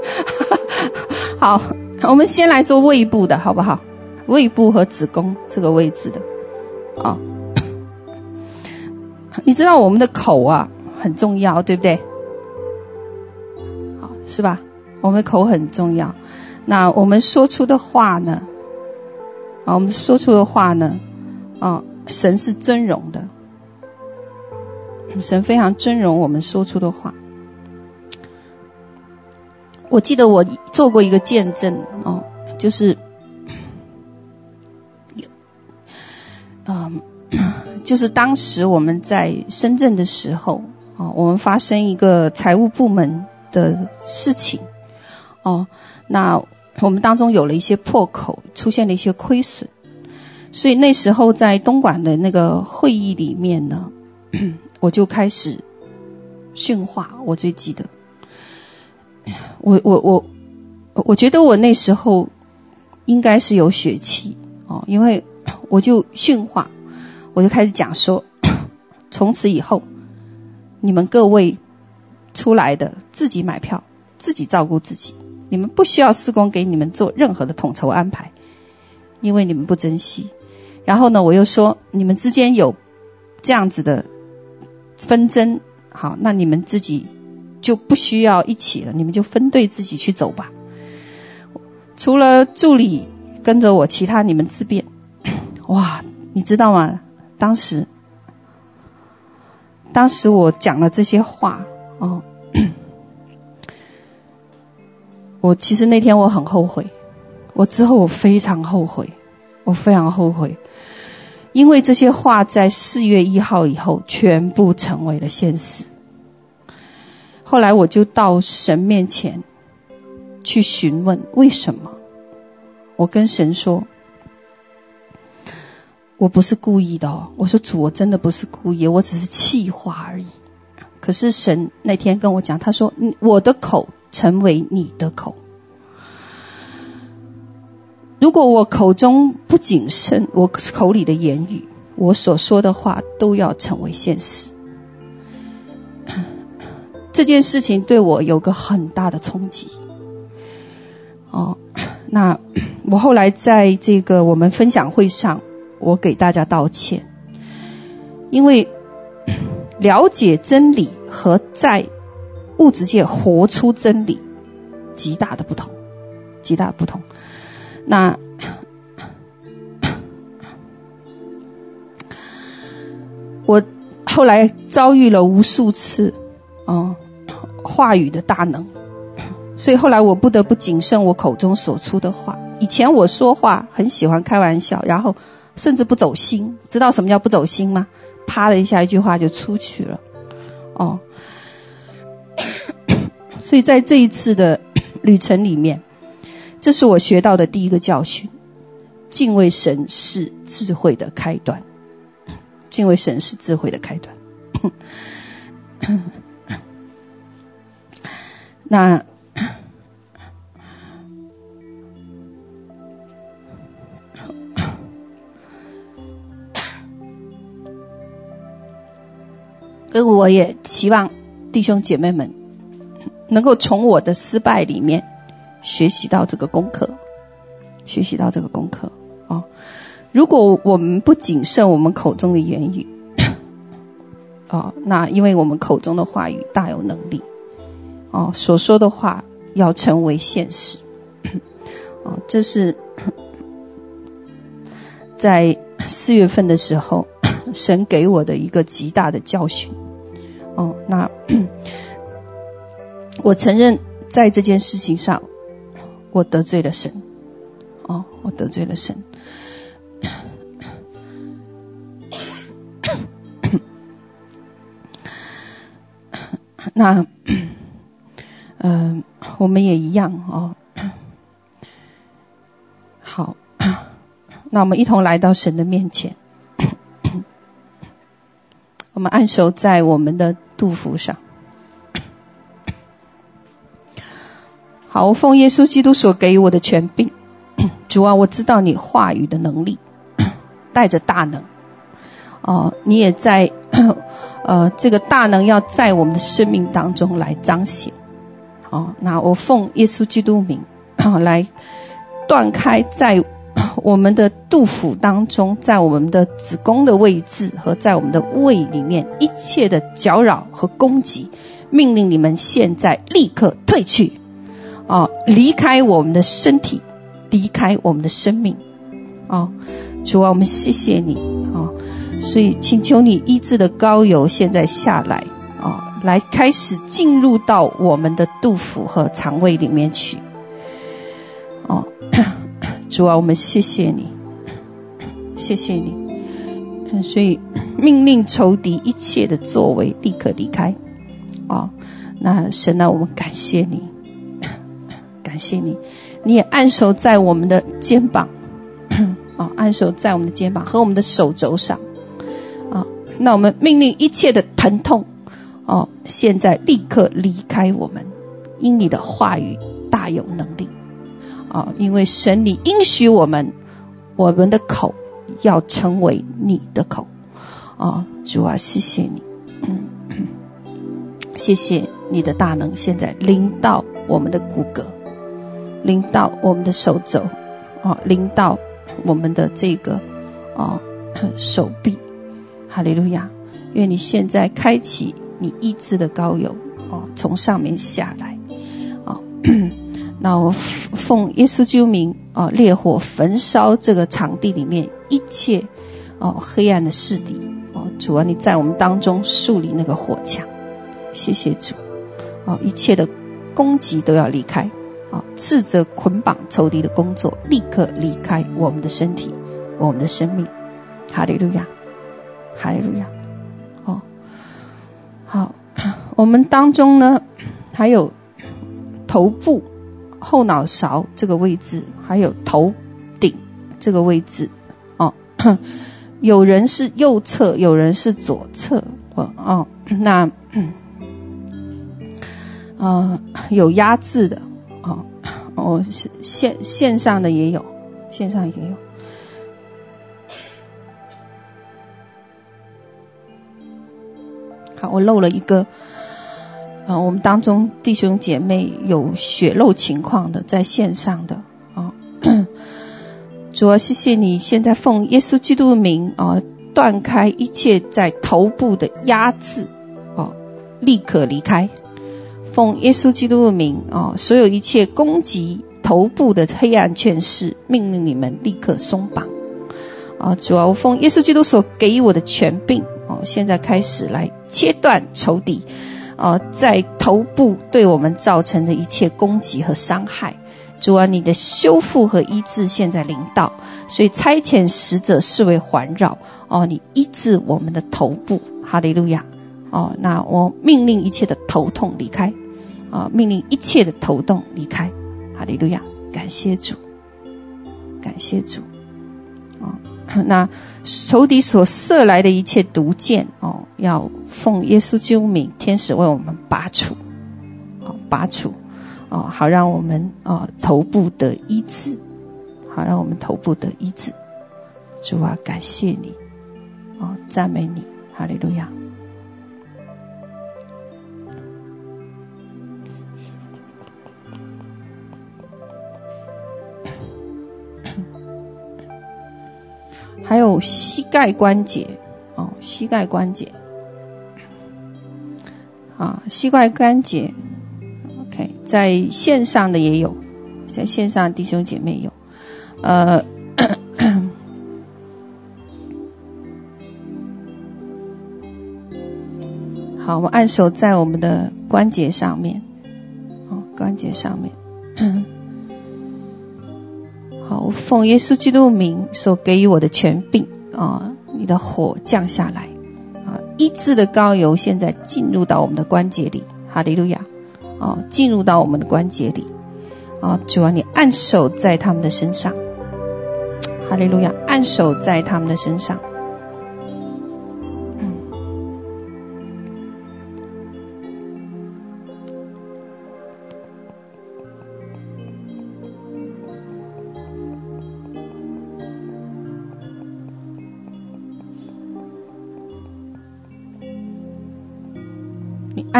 [LAUGHS] 好，我们先来做胃部的好不好？胃部和子宫这个位置的啊。你知道我们的口啊很重要，对不对？好，是吧？我们的口很重要。那我们说出的话呢？啊，我们说出的话呢？啊，神是尊荣的，神非常尊荣我们说出的话。我记得我做过一个见证哦，就是，嗯。就是当时我们在深圳的时候，啊，我们发生一个财务部门的事情，哦，那我们当中有了一些破口，出现了一些亏损，所以那时候在东莞的那个会议里面呢，我就开始训话。我最记得，我我我，我觉得我那时候应该是有血气哦，因为我就训话。我就开始讲说，[COUGHS] 从此以后，你们各位出来的自己买票，自己照顾自己，你们不需要四工给你们做任何的统筹安排，因为你们不珍惜。然后呢，我又说，你们之间有这样子的纷争，好，那你们自己就不需要一起了，你们就分队自己去走吧。除了助理跟着我，其他你们自便。[COUGHS] 哇，你知道吗？当时，当时我讲了这些话哦，[COUGHS] 我其实那天我很后悔，我之后我非常后悔，我非常后悔，因为这些话在四月一号以后全部成为了现实。后来我就到神面前去询问为什么，我跟神说。我不是故意的哦，我说主，我真的不是故意，我只是气话而已。可是神那天跟我讲，他说：“我的口成为你的口，如果我口中不谨慎，我口里的言语，我所说的话都要成为现实。”这件事情对我有个很大的冲击。哦，那我后来在这个我们分享会上。我给大家道歉，因为了解真理和在物质界活出真理极大的不同，极大的不同。那我后来遭遇了无数次哦话语的大能，所以后来我不得不谨慎我口中所出的话。以前我说话很喜欢开玩笑，然后。甚至不走心，知道什么叫不走心吗？啪的一下，一句话就出去了。哦，[COUGHS] 所以在这一次的旅程里面，这是我学到的第一个教训：敬畏神是智慧的开端。敬畏神是智慧的开端。[COUGHS] 那。[COUGHS] 而我也希望弟兄姐妹们能够从我的失败里面学习到这个功课，学习到这个功课哦。如果我们不谨慎我们口中的言语，[COUGHS] 哦，那因为我们口中的话语大有能力，哦，所说的话要成为现实，[COUGHS] 哦，这是 [COUGHS] 在四月份的时候神给我的一个极大的教训。哦，那我承认在这件事情上，我得罪了神。哦，我得罪了神。[COUGHS] 那，嗯、[COUGHS] 我们也一样哦。[COUGHS] 好，那我们一同来到神的面前。我们按手在我们的肚腹上。好，我奉耶稣基督所给予我的权柄，[CLEARS THROAT] 主啊，我知道你话语的能力，[CLEARS THROAT] 带着大能。哦，你也在，[CLEARS THROAT] 呃，这个大能要在我们的生命当中来彰显。好，那我奉耶稣基督名，来断开在我们的肚腹当中，在我们的子宫的位置和在我们的胃里面一切的搅扰和攻击，命令你们现在立刻退去。啊！离开我们的身体，离开我们的生命，啊！主啊，我们谢谢你啊！所以请求你医治的膏油现在下来啊，来开始进入到我们的肚腹和肠胃里面去。哦，[COUGHS] 主啊，我们谢谢你，[COUGHS] 谢谢你。所以命令仇敌一切的作为立刻离开。啊，那神啊，我们感谢你。感谢你，你也按手在我们的肩膀，啊，[CLEARS THROAT] 按手在我们的肩膀和我们的手肘上，啊，那我们命令一切的疼痛，哦，现在立刻离开我们，因你的话语大有能力，啊，因为神你应许我们，我们的口要成为你的口，啊，主啊，谢谢你，[CLEARS THROAT] 谢谢你的大能，现在临到我们的骨骼。临到我们的手肘，啊，临到我们的这个，啊，[COUGHS] 手臂，哈利路亚！愿你现在开启你意志的高油，哦，从上面下来，啊，[COUGHS] 那我奉耶稣之名，啊，烈火焚烧这个场地里面一切，哦，黑暗的势力，哦，主啊，你在我们当中树立那个火墙，谢谢主，哦，一切的攻击都要离开。啊！斥责捆绑仇敌的工作，立刻离开我们的身体，我们的生命。哈利路亚，哈利路亚。哦，好，[COUGHS] 我们当中呢，还有头部后脑勺这个位置，还有头顶这个位置。哦，[COUGHS] 有人是右侧，有人是左侧。哦，哦，那，啊、[COUGHS] 呃，有压制的。哦，线线上的也有，线上也有。好，我漏了一个，啊、我们当中弟兄姐妹有血肉情况的，在线上的啊、[COUGHS] 主啊，谢谢你，现在奉耶稣基督的名啊、断开一切在头部的压制，哦，立刻离开。奉耶稣基督的名啊，所有一切攻击头部的黑暗权势，命令你们立刻松绑啊！主啊，我奉耶稣基督所给予我的权柄哦，现在开始来切断仇敌啊，在头部对我们造成的一切攻击和伤害。主啊，你的修复和医治现在临到，所以差遣使者四围环绕哦，你医治我们的头部，哈利路亚哦！那我命令一切的头痛离开。啊！命令一切的头痛离开，哈利路亚！感谢主，感谢主。啊，[COUGHS] 那仇敌所射来的一切毒箭，哦，要奉耶稣救名，天使为我们拔除，啊，拔除，啊，好让我们啊头部得医治，好让我们头部得医治。主啊，感谢你，啊，赞美你，哈利路亚。还有膝盖关节，哦，膝盖关节，啊，膝盖关节，OK，在线上的也有，在线上弟兄姐妹有，呃，[COUGHS] 好，我们按手在我们的关节上面，哦，关节上面。奉耶稣基督名所给予我的权柄啊，你的火降下来啊，医治的膏油现在进入到我们的关节里，哈利路亚，啊，进入到我们的关节里，啊，主啊，你按手在他们的身上，哈利路亚，按手在他们的身上，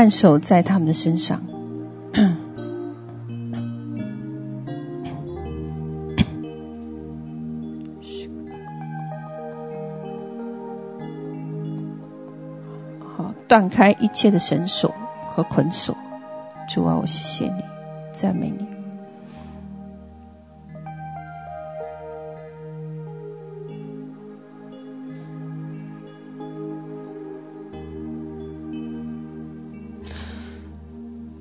按手在他们的身上。好，断开一切的绳索和捆锁。主啊，我谢谢你，赞美你。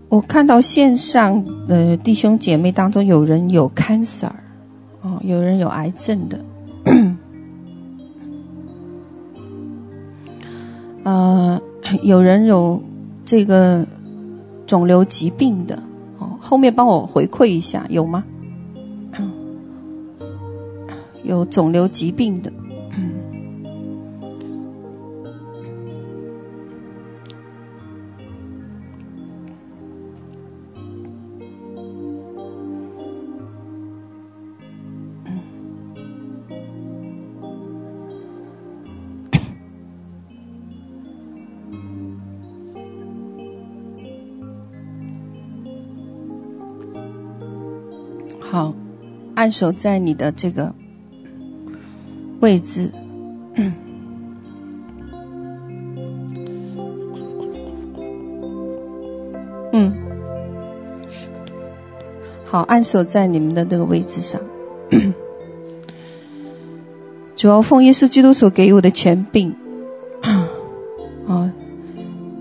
我看到线上的弟兄姐妹当中，有人有 cancer，哦，有人有癌症的，[COUGHS] 呃，有人有这个肿瘤疾病的，哦，后面帮我回馈一下，有吗？[COUGHS] 有肿瘤疾病的。按手在你的这个位置。嗯，好，按手在你们的这个位置上。[COUGHS] 主要奉耶稣基督所给我的权柄，[COUGHS] 啊，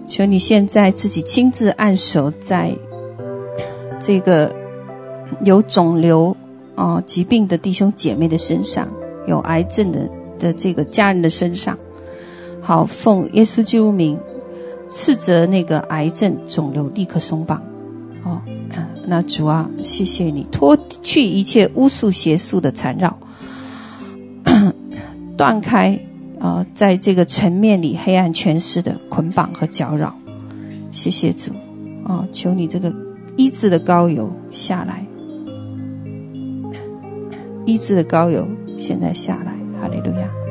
求你现在自己亲自按手在这个。有肿瘤啊、哦、疾病的弟兄姐妹的身上，有癌症的的这个家人的身上，好，奉耶稣基督名，斥责那个癌症肿瘤立刻松绑。哦，那主啊，谢谢你脱去一切巫术邪术的缠绕，[COUGHS] 断开啊、在这个层面里黑暗权势的捆绑和搅扰。谢谢主啊、哦，求你这个医治的膏油下来。医治的膏油现在下来，哈利路亚。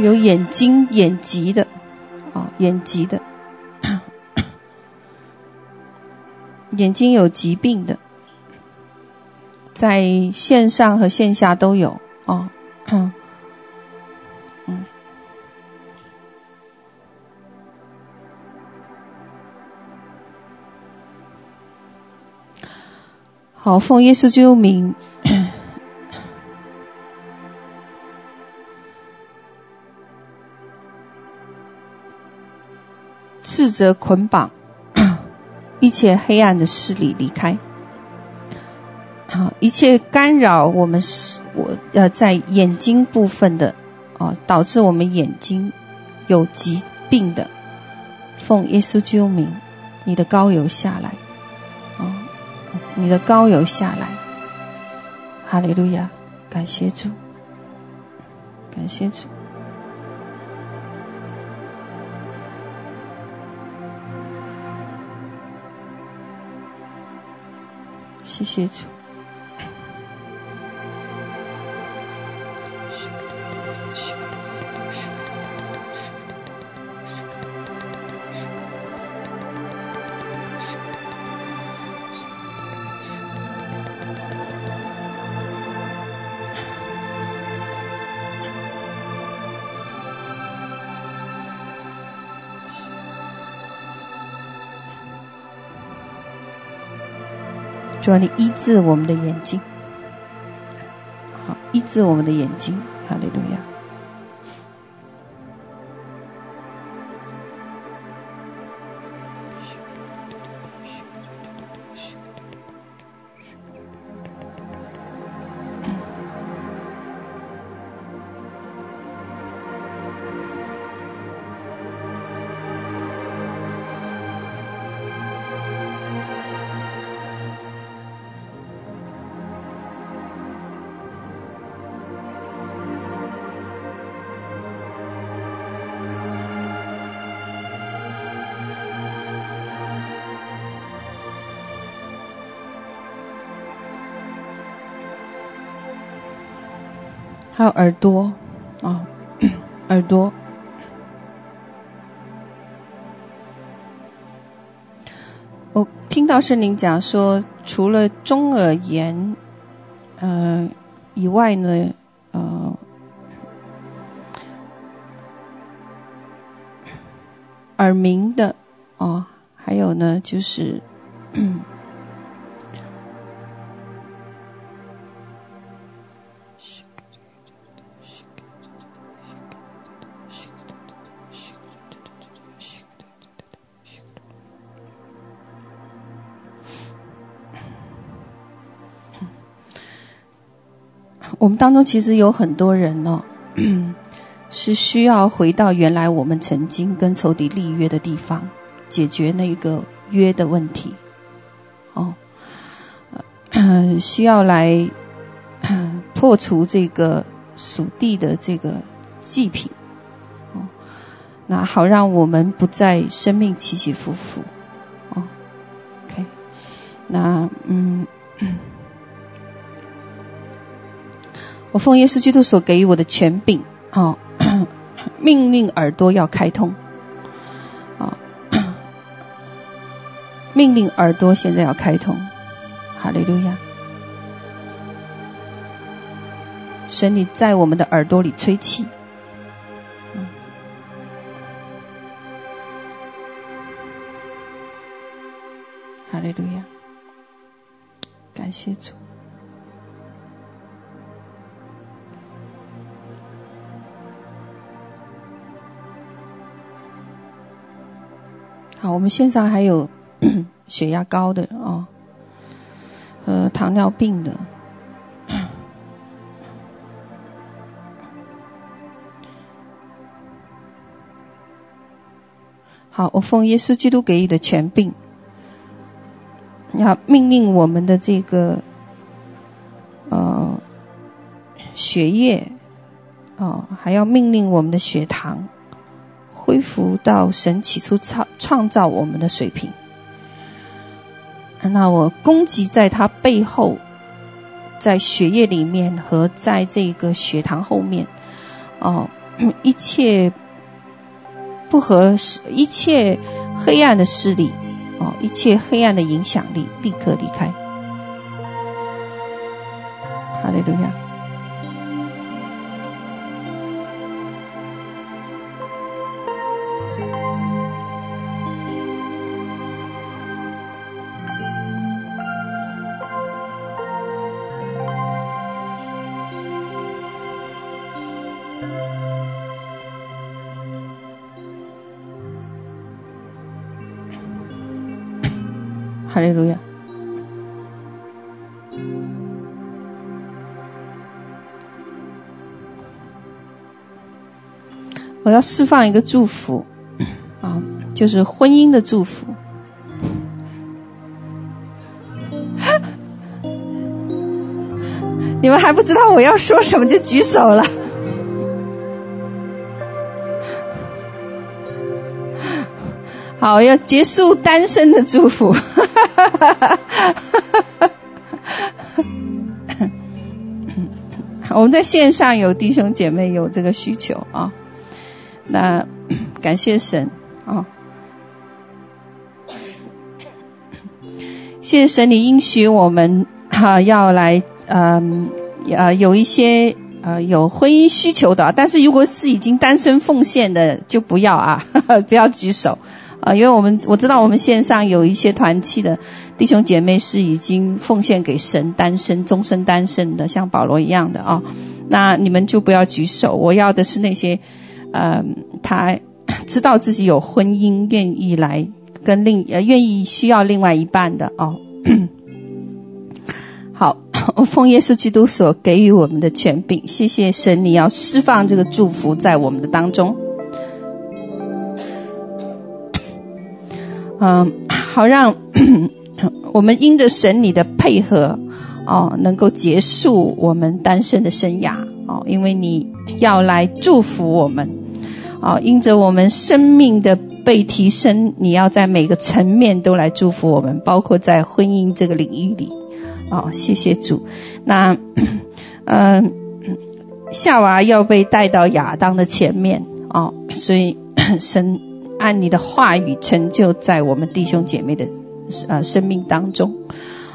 有眼睛眼疾的，啊、眼疾的，[COUGHS] 眼睛有疾病的，在线上和线下都有，哦，[COUGHS] 嗯，好，奉耶稣基督名。则捆绑，[COUGHS] 一切黑暗的势力离开。好，一切干扰我们是我呃在眼睛部分的啊，导致我们眼睛有疾病的，奉耶稣之名，你的膏油下来，啊，你的膏油下来，哈利路亚，感谢主，感谢主。谢谢主。主啊，你医治我们的眼睛，好，医治我们的眼睛，哈利路亚。还有耳朵，啊、[CLEARS THROAT] 耳朵。我听到圣灵讲说，除了中耳炎，呃以外呢，呃，耳鸣的，哦，还有呢，就是。[CLEARS THROAT] 我们当中其实有很多人哦，[CLEARS THROAT] 是需要回到原来我们曾经跟仇敌立约的地方，解决那个约的问题，哦，需要来 [CLEARS THROAT] 破除这个属地的这个祭品，哦，那好让我们不再生命起起伏伏，哦，OK，那嗯。我奉耶稣基督所给予我的权柄，啊，[COUGHS] 命令耳朵要开通，啊，[COUGHS] 命令耳朵现在要开通，哈利路亚！神你在我们的耳朵里吹气，哈利路亚！感谢主。好，我们线上还有 [CLEARS THROAT] 血压高的哦，呃，糖尿病的。好，我奉耶稣基督给予的权柄，要命令我们的这个呃血液，哦，还要命令我们的血糖。恢复到神起初创创造我们的水平。那我攻击在他背后，在血液里面和在这个血糖后面，哦，一切不合适，一切黑暗的势力，哦，一切黑暗的影响力，立刻离开。哈利路亚。哈利路亚！我要释放一个祝福，啊，就是婚姻的祝福。[LAUGHS] 你们还不知道我要说什么，就举手了。好，要结束单身的祝福。哈，哈，哈，哈，哈，哈我们在线上有弟兄姐妹有这个需求啊，那 [COUGHS] 感谢神啊，[COUGHS] 谢谢神，你应许我们哈 [COUGHS] 要来嗯呃有一些呃有婚姻需求的，但是如果是已经单身奉献的就不要啊，[LAUGHS] 不要举手。啊，因为我们我知道我们线上有一些团契的弟兄姐妹是已经奉献给神单身终身单身的，像保罗一样的啊，那你们就不要举手。我要的是那些，呃，他 [COUGHS] 知道自己有婚姻，愿意来跟另呃愿意需要另外一半的哦。[COUGHS] 好，[COUGHS] 我奉耶稣基督所给予我们的权柄，谢谢神，你要释放这个祝福在我们的当中。嗯，好让 [CLEARS THROAT] 我们因着神你的配合哦，能够结束我们单身的生涯哦，因为你要来祝福我们哦，因着我们生命的被提升，你要在每个层面都来祝福我们，包括在婚姻这个领域里哦，谢谢主。那嗯，夏娃要被带到亚当的前面哦，所以 [COUGHS] 神按你的话语成就在我们弟兄姐妹的呃生命当中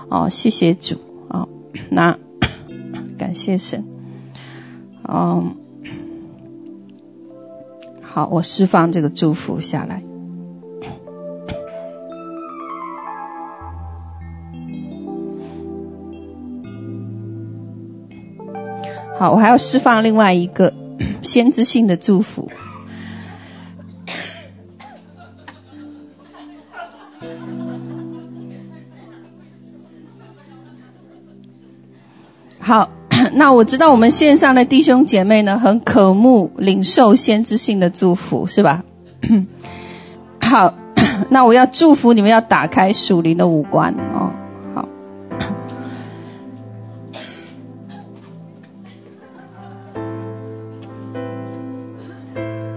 哦，谢谢主啊、哦，那 [COUGHS] 感谢神，嗯，好，我释放这个祝福下来。好，我还要释放另外一个 [COUGHS] 先知性的祝福。好，[CLEARS THROAT] 那我知道我们线上的弟兄姐妹呢，很渴慕领受先知性的祝福，是吧？[CLEARS THROAT] 好，[CLEARS THROAT] 那我要祝福你们，要打开属灵的五官哦。好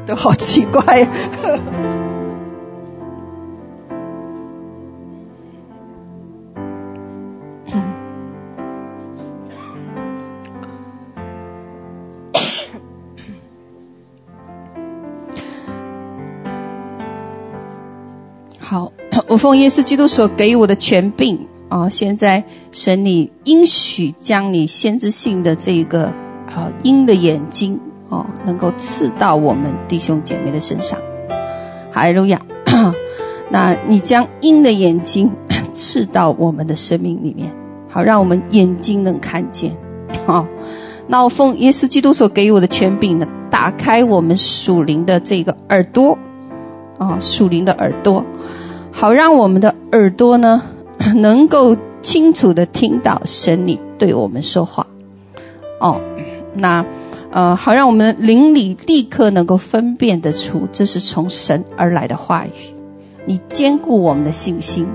都好奇怪，好，[COUGHS] 我奉耶稣基督所给予我的权柄啊，现在神你应许将你先知性的这个啊鹰的眼睛。哦，能够刺到我们弟兄姐妹的身上，哈利路亚。[COUGHS] 那你将鹰的眼睛 [COUGHS] 刺到我们的生命里面，好让我们眼睛能看见。好、那我奉耶稣基督所给予我的权柄呢，打开我们属灵的这个耳朵，啊、哦，属灵的耳朵，好让我们的耳朵呢，能够清楚地听到神你对我们说话。哦，那。呃，好让我们灵里立刻能够分辨得出，这是从神而来的话语。你坚固我们的信心，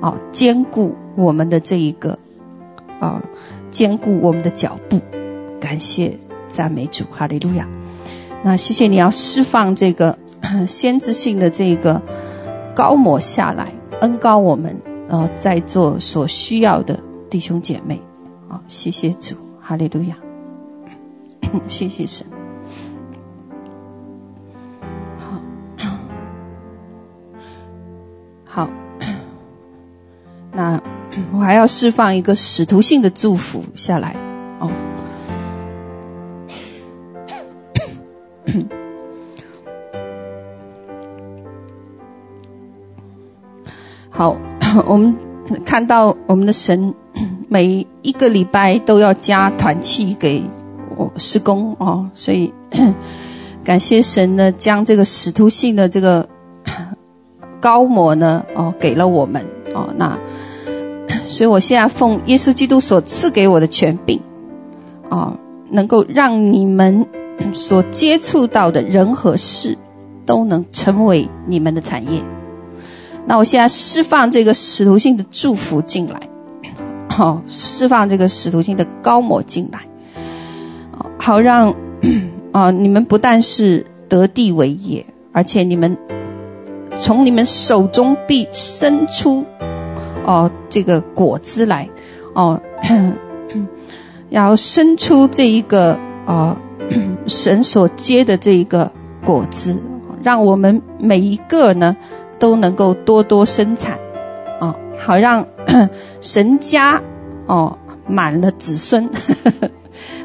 啊、哦，坚固我们的这一个，啊、哦，坚固我们的脚步。感谢赞美主，哈利路亚。那谢谢你要释放这个 [CLEARS THROAT] 先知性的这个高抹下来，恩膏我们，然后，在座所需要的弟兄姐妹，啊、谢谢主，哈利路亚。[CLEARS THROAT] 谢谢神。好，那我还要释放一个使徒性的祝福下来哦。好，[COUGHS] 我们看到我们的神每一个礼拜都要加团契给。我，施工哦，所以 [COUGHS] 感谢神呢，将这个使徒性的这个 [COUGHS] 高模呢，哦，给了我们哦。那，所以我现在奉耶稣基督所赐给我的权柄，哦，能够让你们所接触到的人和事，都能成为你们的产业。那我现在释放这个使徒性的祝福进来，好，哦，释放这个使徒性的膏抹进来。好让，啊、[CLEARS THROAT] 你们不但是得地为业，而且你们从你们手中必生出，哦、这个果子来，哦、[CLEARS THROAT] 要生出这一个啊、[CLEARS THROAT] 神所结的这一个果子，让我们每一个呢都能够多多生产，啊、好让 [CLEARS THROAT] 神家哦、满了子孙。呵 [LAUGHS] 呵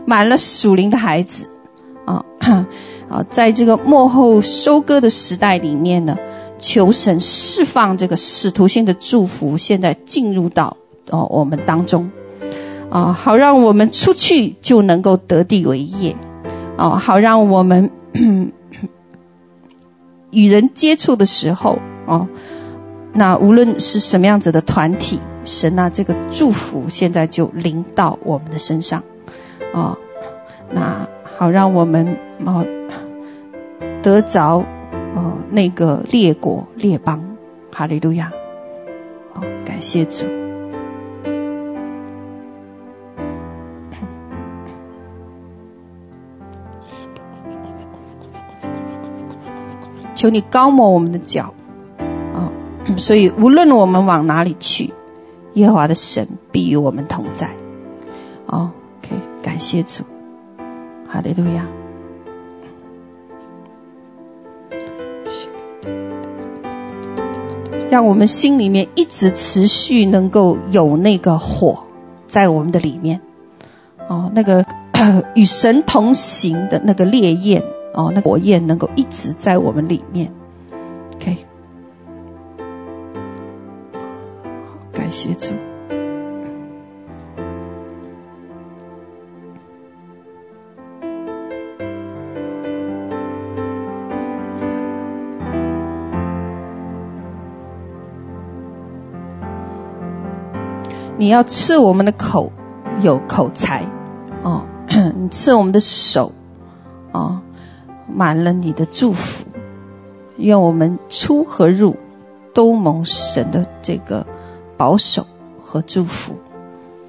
满了属灵的孩子，啊啊，[CLEARS THROAT] 在这个幕后收割的时代里面呢，求神释放这个使徒性的祝福，现在进入到哦我们当中，啊，好让我们出去就能够得地为业，啊，好让我们 [CLEARS THROAT] 与人接触的时候，哦，那无论是什么样子的团体，神啊，这个祝福现在就临到我们的身上。哦，那好，让我们哦得着哦那个列国列邦，哈利路亚！哦，感谢主，求你高抹我们的脚，所以无论我们往哪里去，耶和华的神必与我们同在，哦。感谢主，哈利路亚。让我们心里面一直持续能够有那个火在我们的里面，哦，那个 [COUGHS] 与神同行的那个烈焰，哦，那火焰能够一直在我们里面。感谢主。你要赐我们的口有口才，哦，[CLEARS THROAT] 你赐我们的手，哦，满了你的祝福，愿我们出和入都蒙神的这个保守和祝福，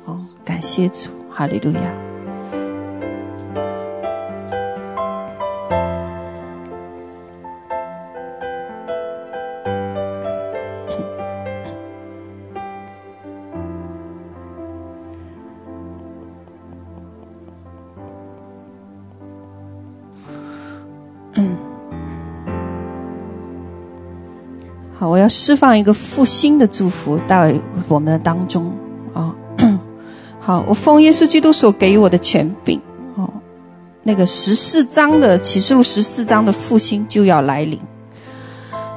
哦，感谢主，哈利路亚。释放一个复兴的祝福到我们的当中啊！[CLEARS THROAT] 好，我奉耶稣基督所给予我的权柄哦，那个十四章的启示录十四章的复兴就要来临，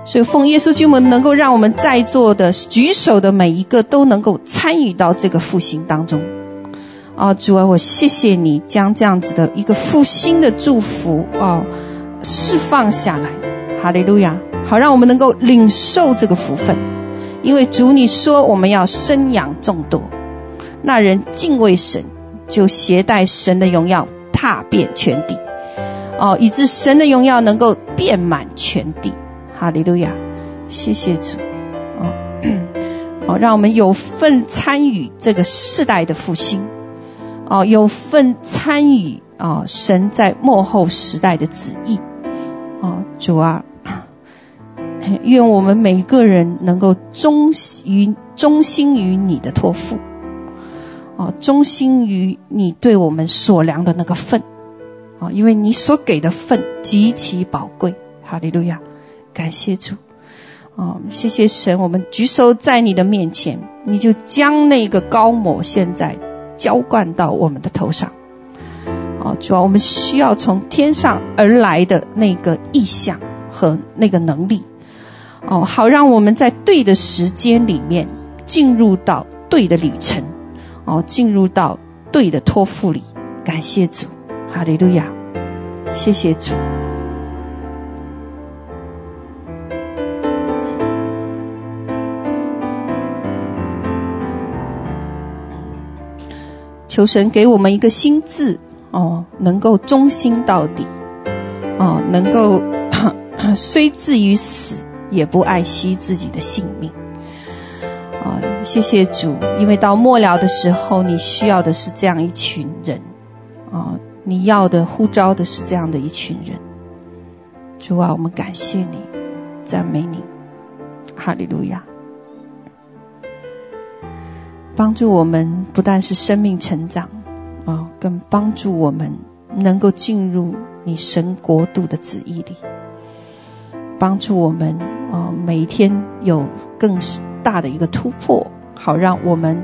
所以奉耶稣基督能够让我们在座的举手的每一个都能够参与到这个复兴当中啊！主啊，我谢谢你将这样子的一个复兴的祝福啊释放下来，哈利路亚。好，让我们能够领受这个福分，因为主你说我们要生养众多，那人敬畏神，就携带神的荣耀踏遍全地，哦，以致神的荣耀能够遍满全地。哈利路亚，谢谢主，哦，[CLEARS THROAT] 哦，让我们有份参与这个世代的复兴，哦，有份参与啊、哦，神在幕后时代的旨意，哦，主啊。愿我们每个人能够忠于忠心于你的托付，啊，忠心于你对我们所量的那个份，啊，因为你所给的份极其宝贵。哈利路亚，感谢主，啊，谢谢神，我们举手在你的面前，你就将那个高抹现在浇灌到我们的头上，啊，主要我们需要从天上而来的那个意象和那个能力。哦，好，让我们在对的时间里面进入到对的旅程，哦，进入到对的托付里。感谢主，哈利路亚，谢谢主。求神给我们一个心志，哦，能够忠心到底，哦，能够 [COUGHS] 虽至于死。也不爱惜自己的性命，啊！谢谢主，因为到末了的时候，你需要的是这样一群人，啊！你要的呼召的是这样的一群人。主啊，我们感谢你，赞美你，哈利路亚！帮助我们不但是生命成长，啊，更帮助我们能够进入你神国度的旨意里，帮助我们。啊、每一天有更大的一个突破，好让我们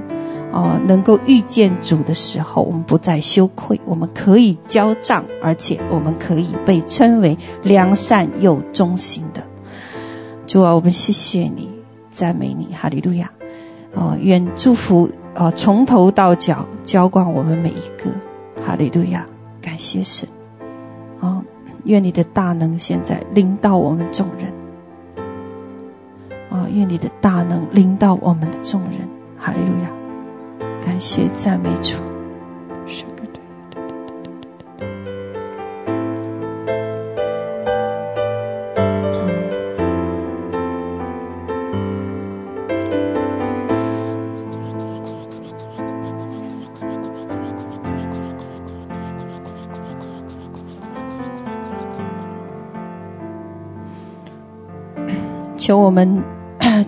啊、能够遇见主的时候，我们不再羞愧，我们可以交账，而且我们可以被称为良善又忠心的。主啊，我们谢谢你，赞美你，哈利路亚！啊、哦，愿祝福啊、哦、从头到脚浇灌我们每一个，哈利路亚！感谢神啊、愿你的大能现在临到我们众人。啊！愿你的大能临到我们的众人，哈利路亚！感谢赞美主。[COUGHS] 求我们。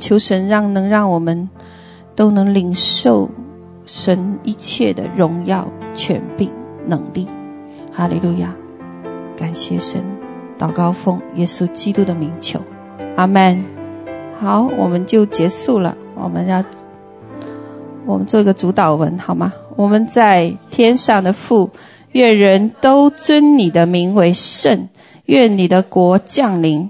求神让能让我们都能领受神一切的荣耀、权柄、能力，哈利路亚！感谢神，祷告奉耶稣基督的名求，阿门。好，我们就结束了。我们要，我们做一个主祷文，好吗？我们在天上的父，愿人都尊你的名为圣。愿你的国降临，